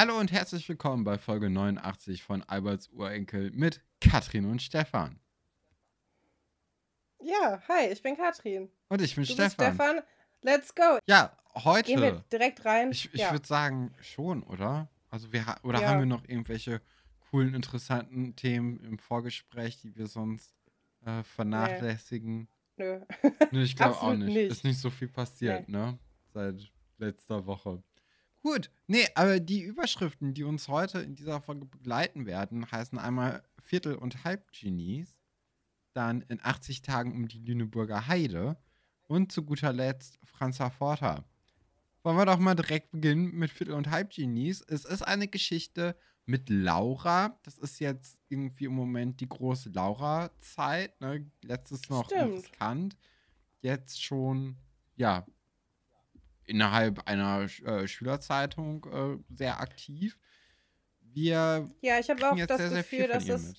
Hallo und herzlich willkommen bei Folge 89 von Alberts Urenkel mit Katrin und Stefan. Ja, hi, ich bin Katrin. Und ich bin Du Stefan. bist Stefan. Let's go. Ja, Gehen wir heute. direkt rein. Ich, ich ja. würde sagen, schon, oder? Also wir ha- oder Ja. haben wir noch irgendwelche coolen, interessanten Themen im Vorgespräch, die wir sonst äh, vernachlässigen? Nö. Nee, ich glaube auch nicht. nicht. Ist nicht so viel passiert, ne? Seit letzter Woche. Gut, nee, aber die Überschriften, die uns heute in dieser Folge begleiten werden, heißen einmal Viertel- und Halbgenies, dann in 80 Tagen um die Lüneburger Heide und zu guter Letzt Franzer Forter. Wollen wir doch mal direkt beginnen mit Viertel- und Halbgenies. Es ist eine Geschichte mit Laura. Das ist jetzt irgendwie im Moment die große Laura-Zeit. Ne? Letztes noch Stimmt. riskant. Jetzt schon, ja, innerhalb einer äh, Schülerzeitung äh, sehr aktiv. Wir Ja, ich habe auch das sehr, Gefühl, dass es, mit.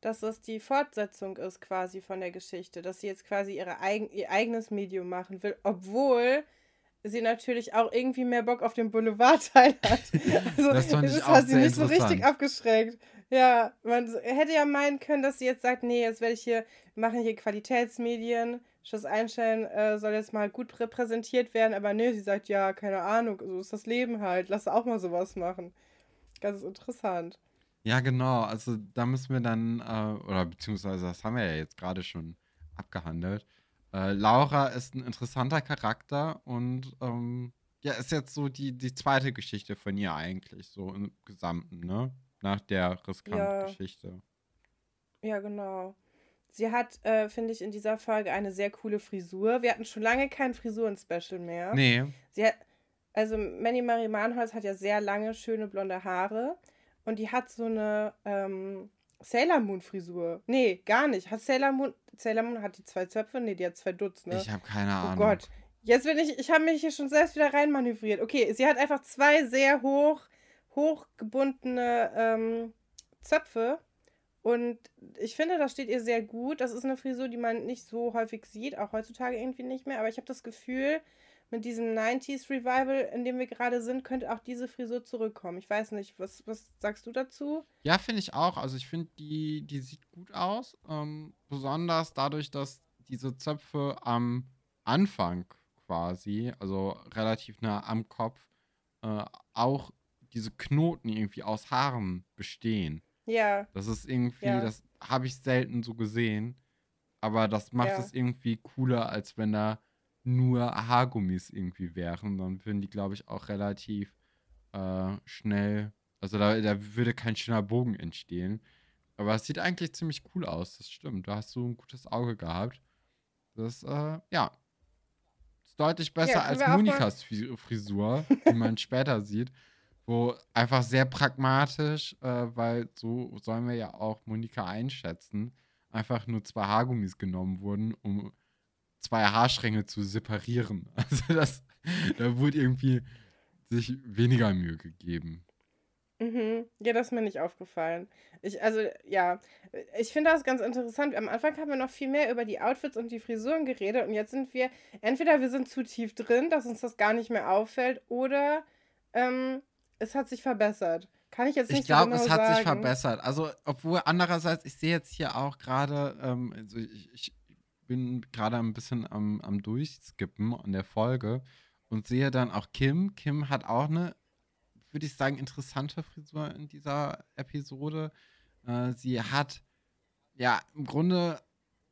dass es die Fortsetzung ist quasi von der Geschichte. Dass sie jetzt quasi ihre eigen, ihr eigenes Medium machen will, obwohl sie natürlich auch irgendwie mehr Bock auf den Boulevardteil hat. Also Das fand ist auch quasi nicht so richtig abgeschränkt. Ja, man hätte ja meinen können, dass sie jetzt sagt, nee, jetzt werde ich hier, machen hier Qualitätsmedien, Schuss einstellen äh, soll jetzt mal gut repräsentiert werden, aber nee, sie sagt, ja, keine Ahnung, so ist das Leben halt, lass auch mal sowas machen. Ganz interessant. Ja, genau. Also da müssen wir dann, äh, oder beziehungsweise das haben wir ja jetzt gerade schon abgehandelt. Äh, Laura ist ein interessanter Charakter und ähm, ja, ist jetzt so die, die zweite Geschichte von ihr eigentlich, so im Gesamten, ne? Nach der Ja. Riskant-Geschichte. Ja, genau. Sie hat, äh, finde ich, in dieser Folge eine sehr coole Frisur. Wir hatten schon lange kein Frisuren-Special mehr. Nee, Sie hat, also Manny Marie Manholz hat ja sehr lange, schöne blonde Haare. Und die hat so eine ähm, Sailor Moon Frisur. Nee, gar nicht. Hat Sailor Moon, Sailor Moon hat die zwei Zöpfe? Nee, die hat zwei Dutz, ne? ich habe keine Oh Ahnung. Gott. Jetzt bin ich, ich habe mich hier schon selbst wieder reinmanövriert. Okay, sie hat einfach zwei sehr hoch, hochgebundene ähm, Zöpfe. Und ich finde, das steht ihr sehr gut. Das ist eine Frisur, die man nicht so häufig sieht, auch heutzutage irgendwie nicht mehr. Aber ich habe das Gefühl, mit diesem 90s Revival, in dem wir gerade sind, könnte auch diese Frisur zurückkommen. Ich weiß nicht, was, was sagst du dazu? Ja, finde ich auch. Also ich finde, die, die sieht gut aus. Ähm, besonders dadurch, dass diese Zöpfe am Anfang quasi, also relativ nah am Kopf, äh, auch diese Knoten irgendwie aus Haaren bestehen. Ja, Das ist irgendwie, Ja. das habe ich selten so gesehen. Aber das macht Ja. es irgendwie cooler, als wenn da nur Haargummis irgendwie wären. Dann würden die, glaube ich, auch relativ äh, schnell, also da, da würde kein schöner Bogen entstehen. Aber es sieht eigentlich ziemlich cool aus, das stimmt. Da hast du ein gutes Auge gehabt. Das, äh, ja. Ist deutlich besser können als Monikas Fri- Frisur, die man später sieht. Wo einfach sehr pragmatisch, äh, weil so sollen wir ja auch Monika einschätzen, einfach nur zwei Haargummis genommen wurden, um zwei Haarstränge zu separieren. Also das, da wurde irgendwie sich weniger Mühe gegeben. Mhm. Ja, das ist mir nicht aufgefallen. Ich, also, ja, ich finde das ganz interessant. Am Anfang haben wir noch viel mehr über die Outfits und die Frisuren geredet und jetzt sind wir, entweder wir sind zu tief drin, dass uns das gar nicht mehr auffällt, oder ähm, es hat sich verbessert. Kann ich jetzt nicht Ich glaube, so es genau hat sagen. sich verbessert. Also, obwohl andererseits, ich sehe jetzt hier auch gerade, ähm, also ich, ich bin gerade ein bisschen am, am Durchskippen an der Folge und sehe dann auch Kim. Kim hat auch eine, würde ich sagen, interessante Frisur in dieser Episode. Äh, sie hat ja im Grunde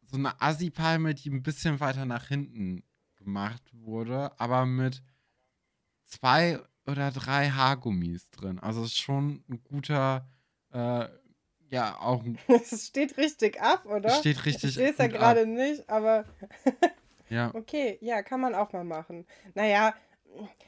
so eine Assi-Palme, die ein bisschen weiter nach hinten gemacht wurde, aber mit zwei oder drei Haargummis drin. Also es ist schon ein guter, äh, ja, auch ein, Es steht richtig ab, oder? steht richtig ich sehe es ja ab. gerade nicht, aber Ja, okay, ja, kann man auch mal machen. Naja,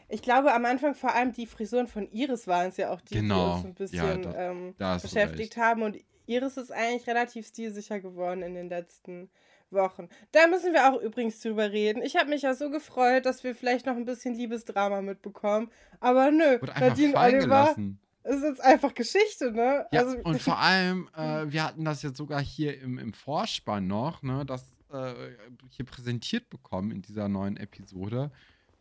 ich glaube am Anfang vor allem die Frisuren von Iris waren es ja auch, die, Genau, die uns ein ja, bisschen da- ähm, da beschäftigt haben. Und Iris ist eigentlich relativ stilsicher geworden in den letzten Wochen. Da müssen wir auch übrigens drüber reden. Ich habe mich ja so gefreut, dass wir vielleicht noch ein bisschen Liebesdrama mitbekommen. Aber nö, Nadine Oliver gelassen. ist jetzt einfach Geschichte, ne? Ja, also, und vor allem, äh, wir hatten das jetzt sogar hier im, im Vorspann noch, ne, das äh, hier präsentiert bekommen in dieser neuen Episode.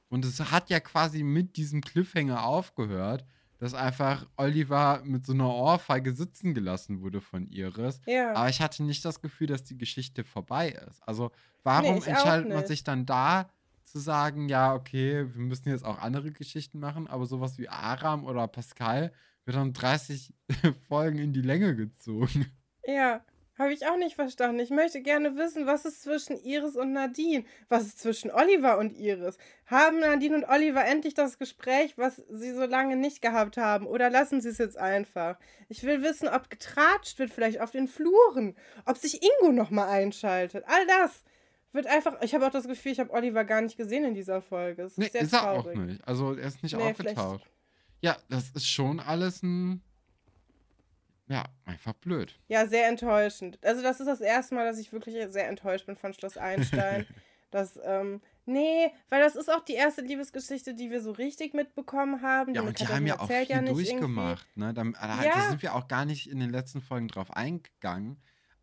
Und es hat ja quasi mit diesem Cliffhanger aufgehört, dass einfach Oliver mit so einer Ohrfeige sitzen gelassen wurde von Iris. Ja. Aber ich hatte nicht das Gefühl, dass die Geschichte vorbei ist. Also, warum auch entscheidet man sich dann da zu sagen, ja, okay, wir müssen jetzt auch andere Geschichten machen, aber sowas wie Aram oder Pascal wird dann 30 Folgen in die Länge gezogen. Ja, habe ich auch nicht verstanden. Ich möchte gerne wissen, was ist zwischen Iris und Nadine? Was ist zwischen Oliver und Iris? Haben Nadine und Oliver endlich das Gespräch, was sie so lange nicht gehabt haben? Oder lassen sie es jetzt einfach? Ich will wissen, ob getratscht wird, vielleicht auf den Fluren. Ob sich Ingo nochmal einschaltet. All das wird einfach. Ich habe auch das Gefühl, ich habe Oliver gar nicht gesehen in dieser Folge. Es ist Nee, sehr ist er traurig. auch nicht. Also, er ist nicht Nee, vielleicht- aufgetaucht. Ja, das ist schon alles ein. Ja, einfach blöd. Ja, sehr enttäuschend. Also, das ist das erste Mal, dass ich wirklich sehr enttäuscht bin von Schloss Einstein. das, ähm, nee, weil das ist auch die erste Liebesgeschichte, die wir so richtig mitbekommen haben. Ja, Die und die haben ja auch viel ja durchgemacht. Ne? Da, da, Ja. da sind wir auch gar nicht in den letzten Folgen drauf eingegangen.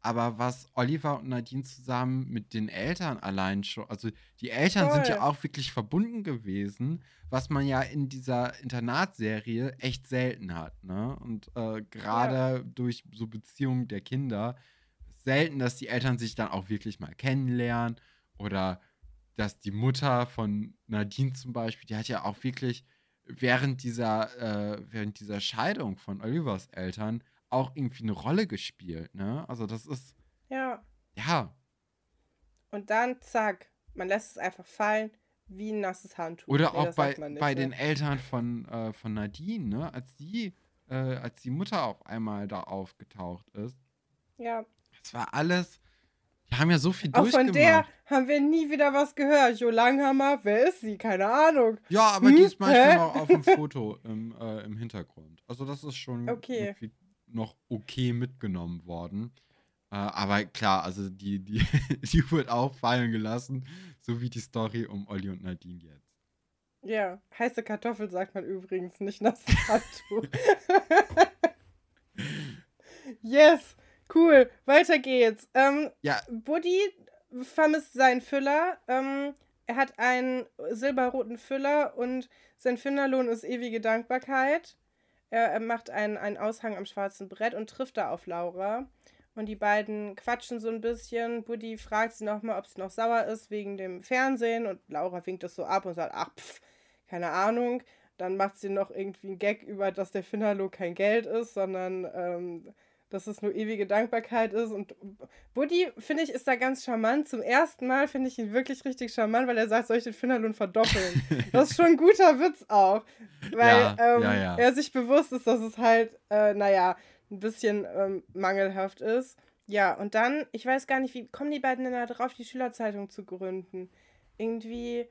Aber was Oliver und Nadine zusammen mit den Eltern allein schon, also die Eltern sind ja Voll. auch wirklich verbunden gewesen, was man ja in dieser Internatserie echt selten hat. Ne? Und äh, gerade durch so Beziehungen der Kinder selten, dass die Eltern sich dann auch wirklich mal kennenlernen oder dass die Mutter von Nadine zum Beispiel, die hat ja auch wirklich während dieser, äh, während dieser Scheidung von Olivers Eltern auch irgendwie eine Rolle gespielt, ne? Also das ist, Ja. ja, Und dann, zack, man lässt es einfach fallen wie ein nasses Handtuch. oder Nee, auch bei, nicht, bei ne? den Eltern von, äh, von Nadine, ne? Als die, äh, als die Mutter auf einmal da aufgetaucht ist. Ja. Das war alles, die haben ja so viel Auch von durchgemacht. der haben wir nie wieder was gehört. Jo Langhammer, wer ist sie? Keine Ahnung. Ja, aber Hm? die ist manchmal Hä? noch auf dem Foto im, äh, im Hintergrund. Also das ist schon Okay. Noch okay mitgenommen worden. Äh, aber klar, also die, die, die wird auch fallen gelassen, so wie die Story um Olli und Nadine jetzt. Ja, heiße Kartoffel sagt man übrigens, nicht nasses Handtuch. yes, cool. Weiter geht's. Ähm, Ja, Buddy vermisst seinen Füller. Ähm, er hat einen silberroten Füller und sein Finderlohn ist ewige Dankbarkeit. Er, macht einen, einen Aushang am schwarzen Brett und trifft da auf Laura. Und die beiden quatschen so ein bisschen. Buddy fragt sie nochmal, ob sie noch sauer ist wegen dem Fernsehen. Und Laura winkt das so ab und sagt, ach, pff, keine Ahnung. Dann macht sie noch irgendwie einen Gag über, dass der Finderlohn kein Geld ist, sondern ähm, dass es nur ewige Dankbarkeit ist. Und Buddy, finde ich, ist da ganz charmant. Zum ersten Mal finde ich ihn wirklich richtig charmant, weil er sagt, soll ich den Finderlohn verdoppeln? das ist schon ein guter Witz auch. Weil Ja, ähm, ja, ja. er sich bewusst ist, dass es halt, äh, naja, ein bisschen ähm, mangelhaft ist. Ja, und dann, ich weiß gar nicht, wie kommen die beiden denn da drauf, die Schülerzeitung zu gründen? Irgendwie,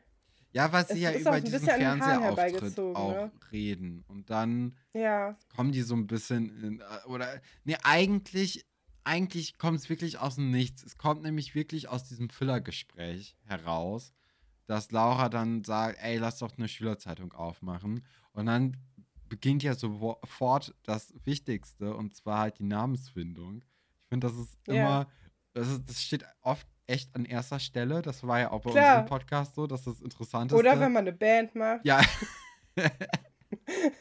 ja, weil sie ja über diesen Fernsehauftritt auch ne? reden. Und dann ja, kommen die so ein bisschen in, äh, oder nee, eigentlich eigentlich kommt es wirklich aus dem Nichts. Es kommt nämlich wirklich aus diesem Füllergespräch heraus, dass Laura dann sagt, ey, lass doch eine Schülerzeitung aufmachen und dann beginnt ja sofort das Wichtigste und zwar halt die Namensfindung. Ich finde, das ist immer das, ist, das steht oft echt an erster Stelle. Das war ja auch bei Klar. unserem Podcast so, dass das Interessanteste oder wenn man eine Band macht. ja.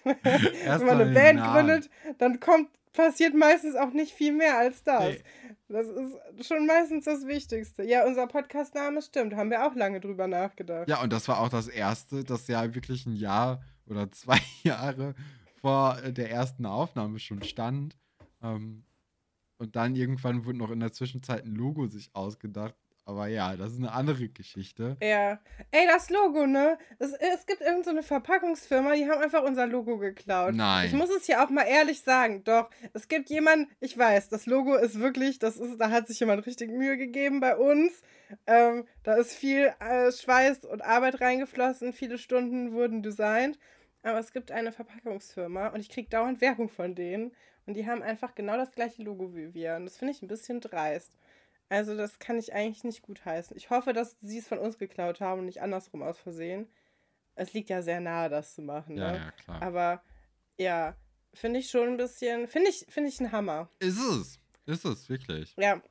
wenn man eine Band gründet, dann kommt, passiert meistens auch nicht viel mehr als das. Nee. Das ist schon meistens das Wichtigste. Ja, unser Podcastname stimmt, haben wir auch lange drüber nachgedacht. Ja, und das war auch das erste, das ja wirklich ein Jahr oder zwei Jahre vor äh, der ersten Aufnahme schon stand. Ähm, und dann irgendwann wurde noch in der Zwischenzeit ein Logo sich ausgedacht. Aber ja, das ist eine andere Geschichte. Ja. Ey, das Logo, ne? Es, es gibt irgendeine so eine Verpackungsfirma, die haben einfach unser Logo geklaut. Nein. Ich muss es hier auch mal ehrlich sagen. Doch, es gibt jemanden, ich weiß, das Logo ist wirklich, das ist, da hat sich jemand richtig Mühe gegeben bei uns. Ähm, da ist viel äh, Schweiß und Arbeit reingeflossen, viele Stunden wurden designt. Aber es gibt eine Verpackungsfirma und ich kriege dauernd Werbung von denen. Und die haben einfach genau das gleiche Logo wie wir. Und das finde ich ein bisschen dreist. Also, das kann ich eigentlich nicht gut heißen. Ich hoffe, dass sie es von uns geklaut haben und nicht andersrum aus Versehen. Es liegt ja sehr nahe, das zu machen. Ja, ne? ja, klar. Aber ja, finde ich schon ein bisschen, finde ich, finde ich ein Hammer. ist es. Ist es, wirklich. Ja,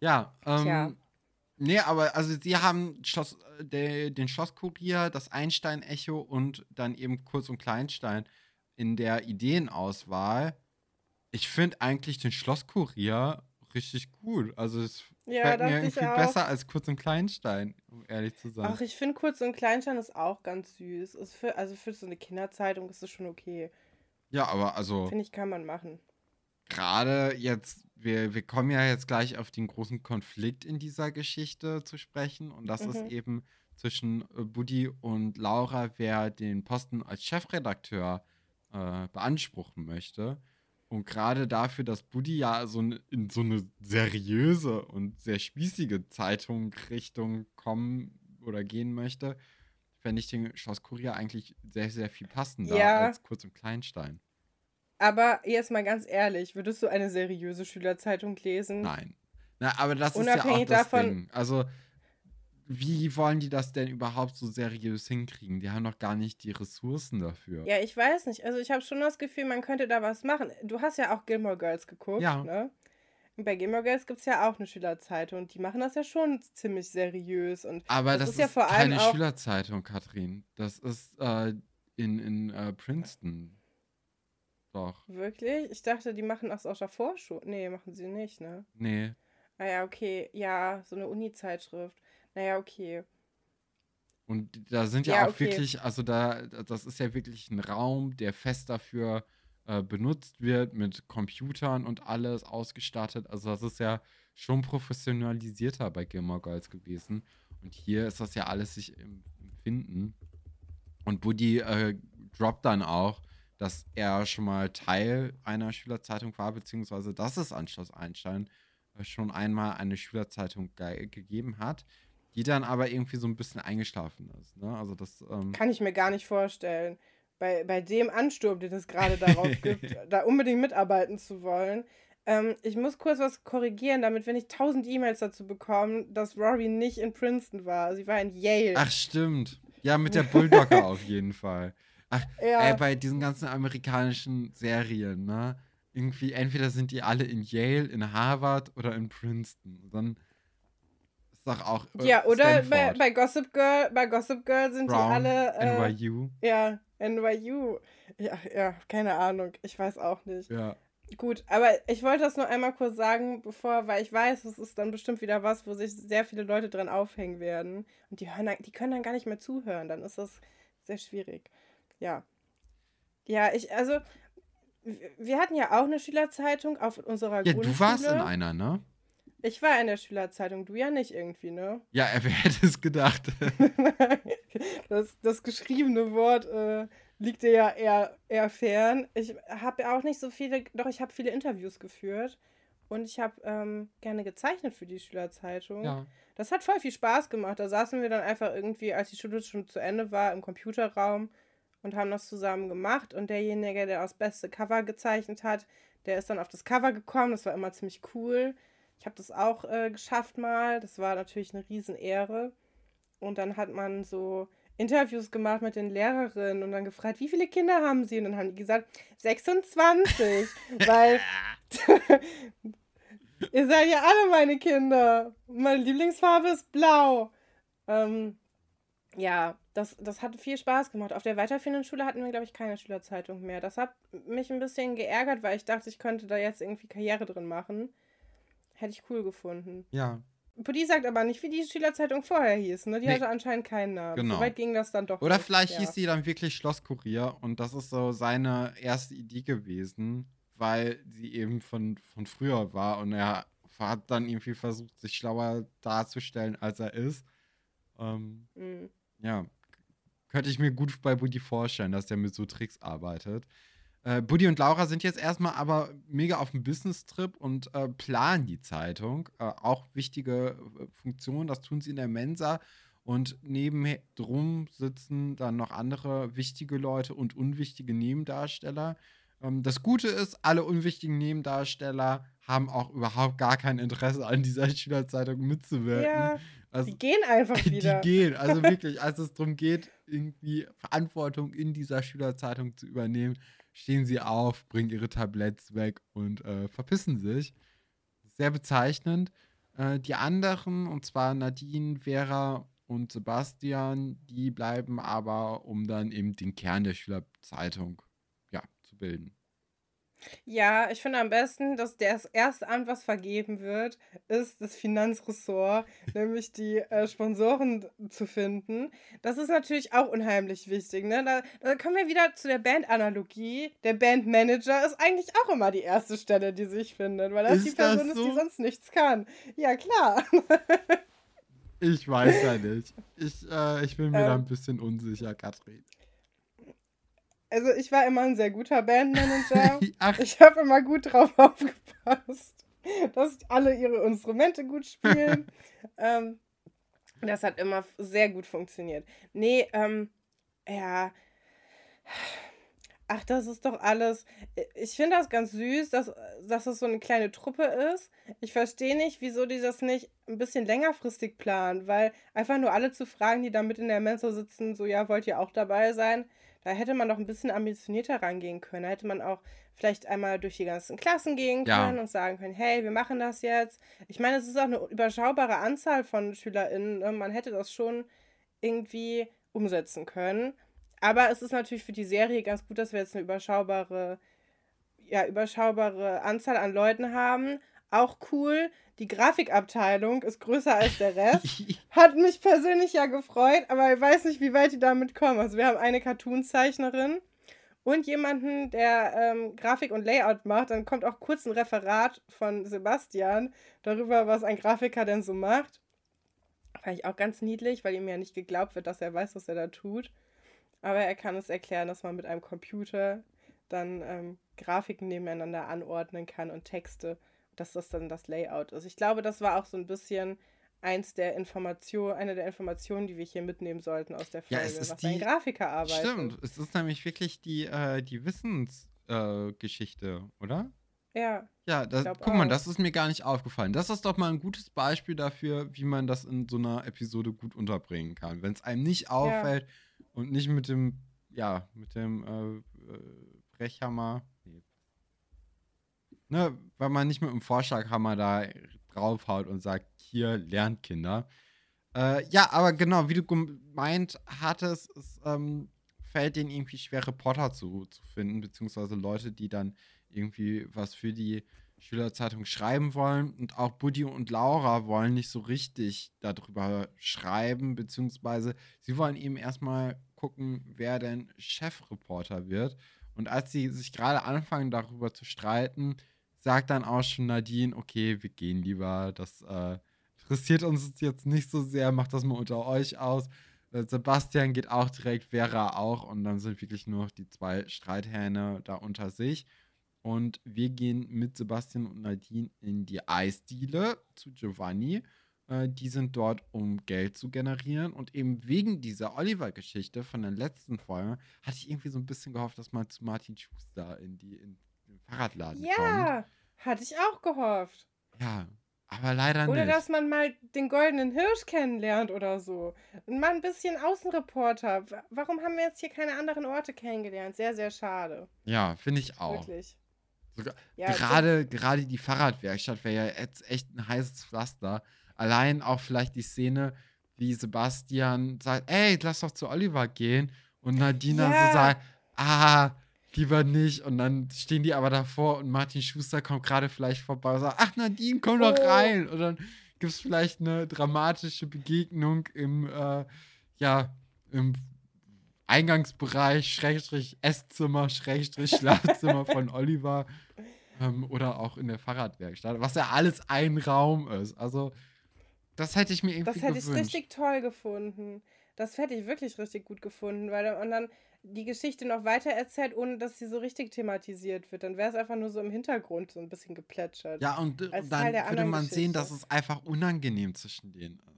Ja, ähm. Tja. Nee, aber also sie haben Schloss, äh, de, den Schlosskurier, das Einstein-Echo und dann eben Kurz und Kleinstein in der Ideenauswahl, ich finde eigentlich den Schlosskurier richtig gut. Also es Ja, fällt mir irgendwie besser als Kurz und Kleinstein, um ehrlich zu sein. Ach, ich finde Kurz und Kleinstein ist auch ganz süß. Ist für, also für so eine Kinderzeitung ist es schon okay. Ja, aber also Finde ich, kann man machen. gerade jetzt, wir, wir kommen ja jetzt gleich auf den großen Konflikt in dieser Geschichte zu sprechen. Und das ist Mhm. eben zwischen äh, Buddy und Laura, wer den Posten als Chefredakteur äh, beanspruchen möchte. Und gerade dafür, dass Buddy ja so in so eine seriöse und sehr spießige Zeitung Richtung kommen oder gehen möchte, fände ich den Schloss Kurier eigentlich sehr, sehr viel passender Ja. als Kurz und Kleinstein. Aber jetzt mal ganz ehrlich, würdest du eine seriöse Schülerzeitung lesen? Nein. Na, aber das ist ja auch Unabhängig das davon- Ding. Also, wie wollen die das denn überhaupt so seriös hinkriegen? Die haben doch gar nicht die Ressourcen dafür. Ja, ich weiß nicht. Also ich habe schon das Gefühl, man könnte da was machen. Du hast ja auch Gilmore Girls geguckt, Ja. ne? Und bei Gilmore Girls gibt es ja auch eine Schülerzeitung und die machen das ja schon ziemlich seriös. Und aber das das, ist ja ist vor allem keine auch- Schülerzeitung, Katrin. Das ist äh, in, in äh, Princeton. Doch. wirklich, ich dachte, die machen das auch davor schon. Nee, machen sie nicht, ne? Nee. Ah ja, okay. Ja, so eine Uni-Zeitschrift. Naja, okay. Und da sind ja, Ja, auch okay. wirklich, also da, das ist ja wirklich ein Raum, der fest dafür äh, benutzt wird, mit Computern und alles ausgestattet. Also das ist ja schon professionalisierter bei Gilmore Girls gewesen. Und hier ist das ja alles sich im, im Finden. Und Buddy äh, droppt dann auch, dass er schon mal Teil einer Schülerzeitung war, beziehungsweise dass es an Schloss Einstein äh, schon einmal eine Schülerzeitung ge gegeben hat, die dann aber irgendwie so ein bisschen eingeschlafen ist. Ne? Also das, ähm, Kann ich mir gar nicht vorstellen. Bei, bei dem Ansturm, den es gerade darauf gibt, da unbedingt mitarbeiten zu wollen. Ähm, ich muss kurz was korrigieren, damit wir nicht tausend E-Mails dazu bekommen, dass Rory nicht in Princeton war. Sie war in Yale. ach stimmt. Ja, mit der Bulldogger auf jeden Fall. Ach, ja. ey, bei diesen ganzen amerikanischen Serien, ne? Irgendwie, entweder sind die alle in Yale, in Harvard oder in Princeton. Und dann ist doch auch. äh, ja, oder bei, bei Gossip Girl, bei Gossip Girl sind Brown, die alle. Äh, NYU. ja, NYU. Ja, ja, keine Ahnung. Ich weiß auch nicht. Ja. Gut, aber ich wollte das nur einmal kurz sagen, bevor, weil ich weiß, es ist dann bestimmt wieder was, wo sich sehr viele Leute dran aufhängen werden. Und die hören die können dann gar nicht mehr zuhören. Dann ist das sehr schwierig. Ja. Ja, ich, also, wir hatten ja auch eine Schülerzeitung auf unserer Ja, Grundschule. du warst in einer, ne? Ich war in der Schülerzeitung, du ja nicht irgendwie, ne? Ja, wer hätte es gedacht? das, das geschriebene Wort äh, liegt dir ja eher, eher fern. Ich habe auch nicht so viele, doch ich habe viele Interviews geführt und ich habe ähm, gerne gezeichnet für die Schülerzeitung. ja. Das hat voll viel Spaß gemacht. Da saßen wir dann einfach irgendwie, als die Schule schon zu Ende war, im Computerraum und haben das zusammen gemacht. Und derjenige, der das beste Cover gezeichnet hat, der ist dann auf das Cover gekommen. Das war immer ziemlich cool. Ich habe das auch äh, geschafft mal. Das war natürlich eine Riesenehre. Und dann hat man so Interviews gemacht mit den Lehrerinnen und dann gefragt, wie viele Kinder haben sie? Und dann haben die gesagt, 26. weil ihr seid ja alle meine Kinder. Meine Lieblingsfarbe ist blau. Ähm, ja, das, das hat viel Spaß gemacht. Auf der weiterführenden Schule hatten wir, glaube ich, keine Schülerzeitung mehr. Das hat mich ein bisschen geärgert, weil ich dachte, ich könnte da jetzt irgendwie Karriere drin machen. Hätte ich cool gefunden. Ja. Buddy sagt aber nicht, wie die Schülerzeitung vorher hieß. Ne? Die Nee. hatte anscheinend keinen Namen. Genau. So weit ging das dann doch Oder nicht. vielleicht ja. hieß sie dann wirklich Schlosskurier und das ist so seine erste Idee gewesen, weil sie eben von, von früher war und er hat dann irgendwie versucht, sich schlauer darzustellen, als er ist. Ähm, Mhm. ja, könnte ich mir gut bei Buddy vorstellen, dass der mit so Tricks arbeitet. Äh, Buddy und Laura sind jetzt erstmal aber mega auf dem Business-Trip und äh, planen die Zeitung. Äh, auch wichtige äh, Funktion, das tun sie in der Mensa. Und nebendrum sitzen dann noch andere wichtige Leute und unwichtige Nebendarsteller. Ähm, das Gute ist, alle unwichtigen Nebendarsteller haben auch überhaupt gar kein Interesse an dieser Schülerzeitung mitzuwirken. Ja, also, die gehen einfach die wieder. gehen. Also wirklich, als es darum geht, irgendwie Verantwortung in dieser Schülerzeitung zu übernehmen, stehen sie auf, bringen ihre Tabletts weg und äh, verpissen sich. Sehr bezeichnend. Äh, die anderen, und zwar Nadine, Vera und Sebastian, die bleiben aber, um dann eben den Kern der Schülerzeitung ja, zu bilden. Ja, ich finde am besten, dass das erste Amt, was vergeben wird, ist das Finanzressort, nämlich die äh, Sponsoren zu finden. Das ist natürlich auch unheimlich wichtig. Ne? Da, da kommen wir wieder zu der Band-Analogie. Der Bandmanager ist eigentlich auch immer die erste Stelle, die sich findet, weil das Ist die Person das ist, die so? sonst nichts kann. Ja, klar. Ich weiß ja nicht. Ich, äh, ich bin mir da ein ähm, bisschen unsicher, Katrin. Also ich war immer ein sehr guter Bandmanager. Ach, Ich habe immer gut drauf aufgepasst, dass alle ihre Instrumente gut spielen. ähm, das hat immer sehr gut funktioniert. Nee, ähm, ja. Ach, das ist doch alles. Ich finde das ganz süß, dass, dass es so eine kleine Truppe ist. Ich verstehe nicht, wieso die das nicht ein bisschen längerfristig planen, weil einfach nur alle zu fragen, die da mit in der Mensa sitzen, so, ja, wollt ihr auch dabei sein? Da hätte man doch ein bisschen ambitionierter rangehen können. Da hätte man auch vielleicht einmal durch die ganzen Klassen gehen ja. können und sagen können, hey, wir machen das jetzt. Ich meine, es ist auch eine überschaubare Anzahl von SchülerInnen. ne? Man hätte das schon irgendwie umsetzen können. Aber es ist natürlich für die Serie ganz gut, dass wir jetzt eine überschaubare, ja, überschaubare Anzahl an Leuten haben. Auch cool, die Grafikabteilung ist größer als der Rest. Hat mich persönlich ja gefreut, aber ich weiß nicht, wie weit die damit kommen. Also wir haben eine Cartoon-Zeichnerin und jemanden, der ähm, Grafik und Layout macht. Dann kommt auch kurz ein Referat von Sebastian darüber, was ein Grafiker denn so macht. Fand ich auch ganz niedlich, weil ihm ja nicht geglaubt wird, dass er weiß, was er da tut. Aber er kann es erklären, dass man mit einem Computer dann ähm, Grafiken nebeneinander anordnen kann und Texte, dass das dann das Layout ist. Ich glaube, das war auch so ein bisschen eins der Informationen, eine der Informationen, die wir hier mitnehmen sollten aus der Ja, Folge, es ist was ein die. Grafiker arbeitet. Stimmt, es ist nämlich wirklich die, äh, die Wissensgeschichte, äh, oder? Ja, Ja, das, guck mal, auch. das ist mir gar nicht aufgefallen. Das ist doch mal ein gutes Beispiel dafür, wie man das in so einer Episode gut unterbringen kann. Wenn es einem nicht Ja, auffällt und nicht mit dem, ja, mit dem äh, äh, Brechhammer, ne, weil man nicht mit dem Vorschlaghammer da draufhaut und sagt, hier lernt Kinder. Äh, ja, aber genau, wie du gemeint hattest, es ähm, fällt denen irgendwie schwer, Reporter zu, zu finden, beziehungsweise Leute, die dann irgendwie was für die Schülerzeitung schreiben wollen. Und auch Buddy und Laura wollen nicht so richtig darüber schreiben, beziehungsweise sie wollen eben erstmal gucken, wer denn Chefreporter wird. Und als sie sich gerade anfangen, darüber zu streiten, sagt dann auch schon Nadine, okay, wir gehen lieber, das äh, interessiert uns jetzt nicht so sehr, macht das mal unter euch aus. Äh, Sebastian geht auch direkt, Vera auch und dann sind wirklich nur noch die zwei Streithähne da unter sich. Und wir gehen mit Sebastian und Nadine in die Eisdiele zu Giovanni. Äh, die sind dort, um Geld zu generieren. Und eben wegen dieser Oliver-Geschichte von der letzten Folge hatte ich irgendwie so ein bisschen gehofft, dass man zu Martin Schuster in, die, in den Fahrradladen kommt. ja, hatte ich auch gehofft. Ja, aber leider Oder nicht. dass man mal den goldenen Hirsch kennenlernt oder so. Und mal ein bisschen Außenreporter. Wa- Warum haben wir jetzt hier keine anderen Orte kennengelernt? Sehr, sehr schade. Ja, finde ich auch. Wirklich. Sogar, Ja, gerade, gerade die Fahrradwerkstatt wäre ja jetzt echt ein heißes Pflaster. Allein auch vielleicht die Szene, wie Sebastian sagt, ey, lass doch zu Oliver gehen. Und Nadina so ja, sagt, ah, lieber nicht. Und dann stehen die aber davor und Martin Schuster kommt gerade vielleicht vorbei und sagt, ach Nadine, komm doch oh, rein. Und dann gibt es vielleicht eine dramatische Begegnung im, äh, ja, im Eingangsbereich, Schrägstrich Esszimmer, Schrägstrich Schlafzimmer von Oliver ähm, oder auch in der Fahrradwerkstatt, was ja alles ein Raum ist. Also, das hätte ich mir irgendwie das hätte ich gewünscht. richtig toll gefunden. Das hätte ich wirklich richtig gut gefunden, weil und dann die Geschichte noch weiter erzählt, ohne dass sie so richtig thematisiert wird. Dann wäre es einfach nur so im Hintergrund so ein bisschen geplätschert. Ja, und, äh, und Teil dann würde man sehen, Geschichte. dass es einfach unangenehm zwischen denen ist.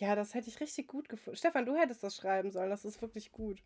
Ja, das hätte ich richtig gut gefunden. Stefan, du hättest das schreiben sollen. Das ist wirklich gut.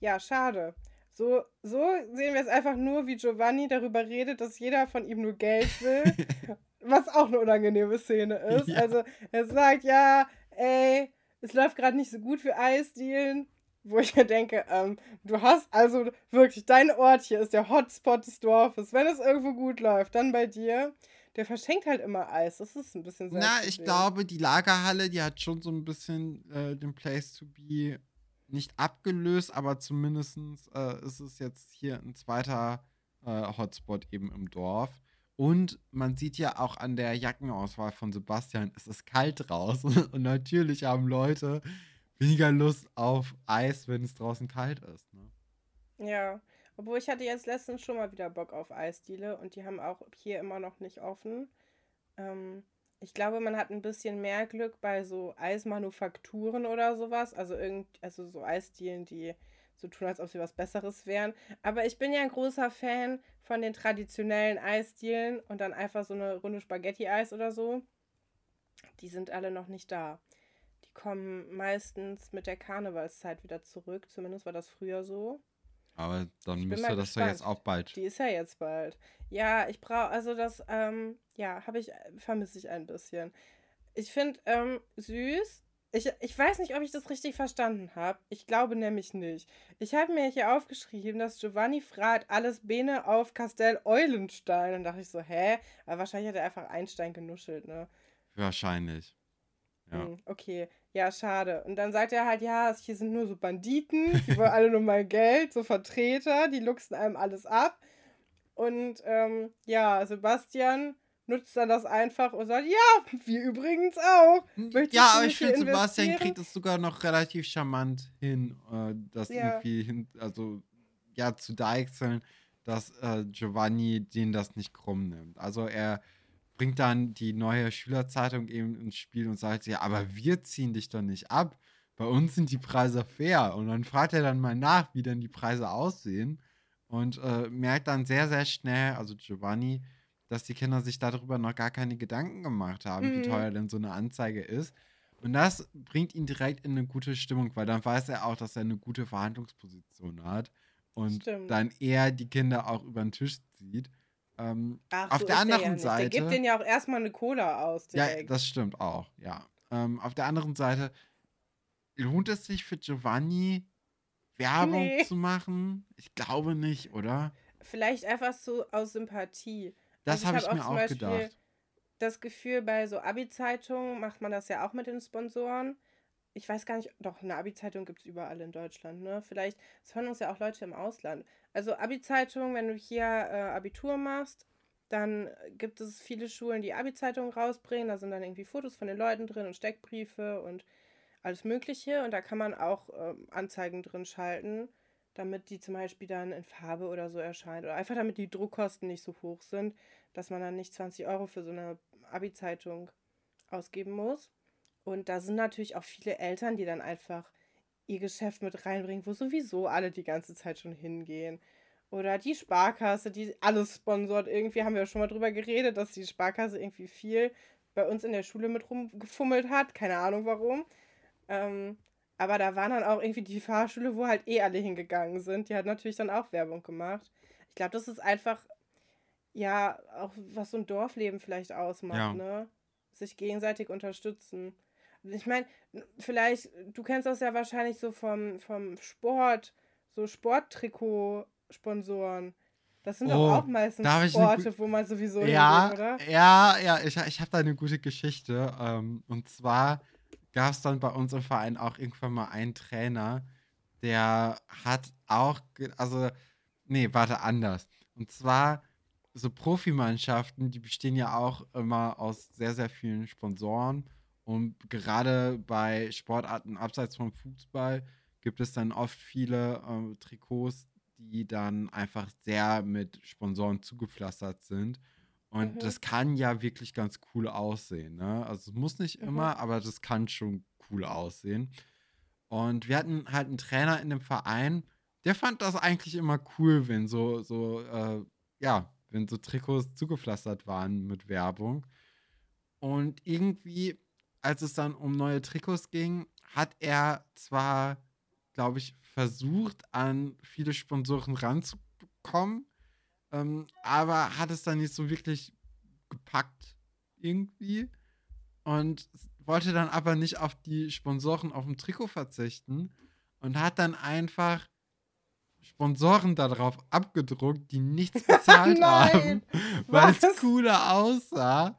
Ja, schade. So, so sehen wir es einfach nur, wie Giovanni darüber redet, dass jeder von ihm nur Geld will. was auch eine unangenehme Szene ist. Ja. Also, er sagt, ja, ey, es läuft gerade nicht so gut für Eisdielen. Wo ich mir denke, ähm, du hast also wirklich, dein Ort hier ist der Hotspot des Dorfes. Wenn es irgendwo gut läuft, dann bei dir. Der verschenkt halt immer Eis. Das ist ein bisschen sein Na, ich glaube, die Lagerhalle, die hat schon so ein bisschen äh, den Place to be nicht abgelöst, aber zumindest äh, ist es jetzt hier ein zweiter äh, Hotspot eben im Dorf. Und man sieht ja auch an der Jackenauswahl von Sebastian, es ist kalt draußen. Und natürlich haben Leute weniger Lust auf Eis, wenn es draußen kalt ist. Ne? Ja, obwohl ich hatte jetzt letztens schon mal wieder Bock auf Eisdiele und die haben auch hier immer noch nicht offen. Ähm, ich glaube, man hat ein bisschen mehr Glück bei so Eismanufakturen oder sowas. Also irgend, also so Eisdielen, die so tun, als ob sie was Besseres wären. Aber ich bin ja ein großer Fan von den traditionellen Eisdielen und dann einfach so eine Runde Spaghetti-Eis oder so. Die sind alle noch nicht da. Kommen meistens mit der Karnevalszeit wieder zurück. Zumindest war das früher so. Aber dann müsste das ja jetzt auch bald. Die ist ja jetzt bald. Ja, ich brauche, also das, ähm, ja, habe ich, vermisse ich ein bisschen. Ich finde ähm, süß. Ich, ich weiß nicht, ob ich das richtig verstanden habe. Ich glaube nämlich nicht. Ich habe mir hier aufgeschrieben, dass Giovanni fragt alles Bene auf Castell Eulenstein. Und dachte ich so, hä? Aber wahrscheinlich hat er einfach Einstein genuschelt, ne? Wahrscheinlich. Ja. Hm, okay, ja, schade. Und dann sagt er halt, ja, hier sind nur so Banditen, die wollen alle nur mal Geld, so Vertreter, die luchsen einem alles ab. Und ähm, ja, Sebastian nutzt dann das einfach und sagt, ja, wir übrigens auch. Möchtest ja, aber ich finde, Sebastian kriegt es sogar noch relativ charmant hin, äh, das ja. irgendwie hin, also ja, zu deichseln, dass äh, Giovanni den das nicht krumm nimmt. Also er bringt dann die neue Schülerzeitung eben ins Spiel und sagt, ja, aber wir ziehen dich doch nicht ab. Bei uns sind die Preise fair. Und dann fragt er dann mal nach, wie denn die Preise aussehen und äh, merkt dann sehr, sehr schnell, also Giovanni, dass die Kinder sich darüber noch gar keine Gedanken gemacht haben, mhm. wie teuer denn so eine Anzeige ist. Und das bringt ihn direkt in eine gute Stimmung, weil dann weiß er auch, dass er eine gute Verhandlungsposition hat und Stimmt. dann eher die Kinder auch über den Tisch zieht. Ähm, Ach, auf so der anderen der Seite. Der gibt denen ja auch erstmal eine Cola aus. Direkt. Ja, das stimmt auch, ja. Ähm, auf der anderen Seite lohnt es sich für Giovanni, Werbung nee. zu machen? Ich glaube nicht, oder? Vielleicht einfach so aus Sympathie. Das also habe ich, hab ich mir auch, auch gedacht. Das Gefühl, bei so Abi-Zeitungen macht man das ja auch mit den Sponsoren. Ich weiß gar nicht, doch, eine Abi-Zeitung gibt es überall in Deutschland, ne? Vielleicht, es hören uns ja auch Leute im Ausland. Also Abi-Zeitung, wenn du hier äh, Abitur machst, dann gibt es viele Schulen, die Abi-Zeitungen rausbringen. Da sind dann irgendwie Fotos von den Leuten drin und Steckbriefe und alles Mögliche. Und da kann man auch ähm, Anzeigen drin schalten, damit die zum Beispiel dann in Farbe oder so erscheint. Oder einfach damit die Druckkosten nicht so hoch sind, dass man dann nicht 20 Euro für so eine Abi-Zeitung ausgeben muss. Und da sind natürlich auch viele Eltern, die dann einfach ihr Geschäft mit reinbringen, wo sowieso alle die ganze Zeit schon hingehen. Oder die Sparkasse, die alles sponsort. Irgendwie haben wir schon mal drüber geredet, dass die Sparkasse irgendwie viel bei uns in der Schule mit rumgefummelt hat. Keine Ahnung warum. Ähm, aber da waren dann auch irgendwie die Fahrschule, wo halt eh alle hingegangen sind. Die hat natürlich dann auch Werbung gemacht. Ich glaube, das ist einfach, ja, auch was so ein Dorfleben vielleicht ausmacht, ja. ne? Sich gegenseitig unterstützen. Ich meine, vielleicht, du kennst das ja wahrscheinlich so vom, vom Sport, so Sporttrikot-Sponsoren. Das sind oh, doch auch meistens Sporte, wo man sowieso ja, hingeht, oder? Ja, ja, ich, ich habe da eine gute Geschichte. Ähm, und zwar gab es dann bei uns im Verein auch irgendwann mal einen Trainer, der hat auch, also, nee, warte, anders. Und zwar so Profimannschaften, die bestehen ja auch immer aus sehr, sehr vielen Sponsoren. Und gerade bei Sportarten abseits vom Fußball gibt es dann oft viele äh, Trikots, die dann einfach sehr mit Sponsoren zugepflastert sind. Und mhm. das kann ja wirklich ganz cool aussehen. Ne? Also es muss nicht mhm. immer, aber das kann schon cool aussehen. Und wir hatten halt einen Trainer in dem Verein, der fand das eigentlich immer cool, wenn so, so, äh, ja, wenn so Trikots zugepflastert waren mit Werbung. Und irgendwie als es dann um neue Trikots ging, hat er zwar, glaube ich, versucht, an viele Sponsoren ranzukommen, ähm, aber hat es dann nicht so wirklich gepackt irgendwie und wollte dann aber nicht auf die Sponsoren auf dem Trikot verzichten und hat dann einfach Sponsoren darauf abgedruckt, die nichts bezahlt haben, weil es cooler aussah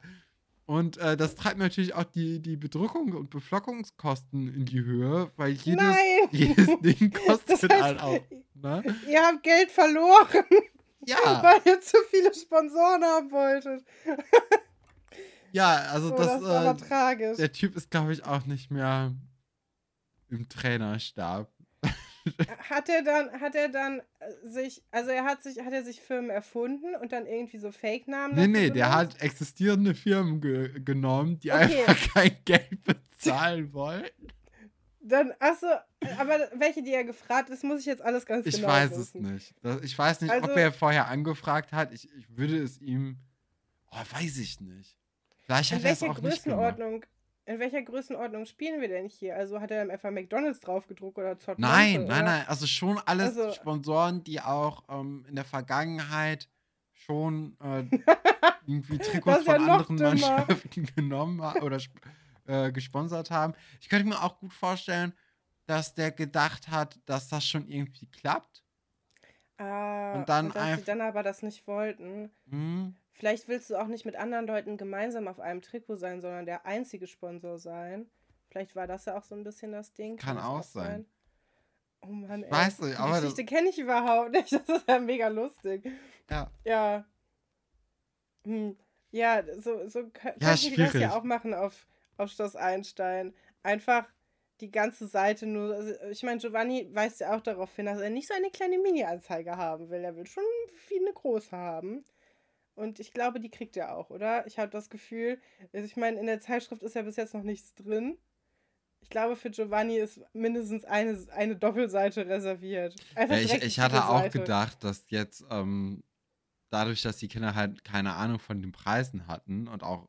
Und äh, das treibt natürlich auch die, die Bedrucking und Beflockungskosten in die Höhe, weil jedes, Nein! jedes Ding Das kostet heißt, halt auch. Ne? ihr habt Geld verloren, Ja, weil ihr zu viele Sponsoren haben wolltet. ja, also Oh, das, das äh, tragisch. der Typ ist, glaube ich, auch nicht mehr im Trainerstab. Hat er dann, hat er dann äh, sich, also er hat sich, hat er sich Firmen erfunden und dann irgendwie so Fake-Namen Nee, nee, der benutzt? hat existierende Firmen ge genommen, die Okay. einfach kein Geld bezahlen wollen. Dann, achso, aber welche, die er gefragt ist, muss ich jetzt alles ganz Ich genau weiß es wissen. nicht. Das- Ich weiß nicht, ob Also- er vorher angefragt hat. Ich, ich würde es ihm. Oh, weiß ich nicht. Vielleicht hat er es auch nicht gemacht. Größenordnung, in welcher Größenordnung spielen wir denn hier? Also hat er dann einfach McDonalds draufgedruckt oder Zott Nein, nein, nein. Also schon alles Also- Sponsoren, die auch ähm, in der Vergangenheit schon äh, irgendwie Trikots ja von anderen dümmer. Mannschaften genommen oder äh, gesponsert haben. Ich könnte mir auch gut vorstellen, dass der gedacht hat, dass das schon irgendwie klappt. Ah, Und dann und dass sie dann aber das nicht wollten. Hm. Vielleicht willst du auch nicht mit anderen Leuten gemeinsam auf einem Trikot sein, sondern der einzige Sponsor sein. Vielleicht war das ja auch so ein bisschen das Ding. Kann das auch sein. Oh Mann, ey. Weiß nicht, Die aber das- Geschichte kenne ich überhaupt nicht. Das ist ja mega lustig. Ja. Ja. Hm. Ja, so, so kö- Ja, die das ja auch machen auf, auf Schloss Einstein. Einfach die ganze Seite nur. Also ich meine, Giovanni weist ja auch darauf hin, dass er nicht so eine kleine Mini-Anzeige haben will. Er will schon viel eine große haben. Und ich glaube, die kriegt er auch, oder? Ich habe das Gefühl, also ich meine, in der Zeitschrift ist ja bis jetzt noch nichts drin. Ich glaube, für Giovanni ist mindestens eine, eine Doppelseite reserviert. Ja, ich, ich hatte auch gedacht, dass jetzt ähm, dadurch, dass die Kinder halt keine Ahnung von den Preisen hatten und auch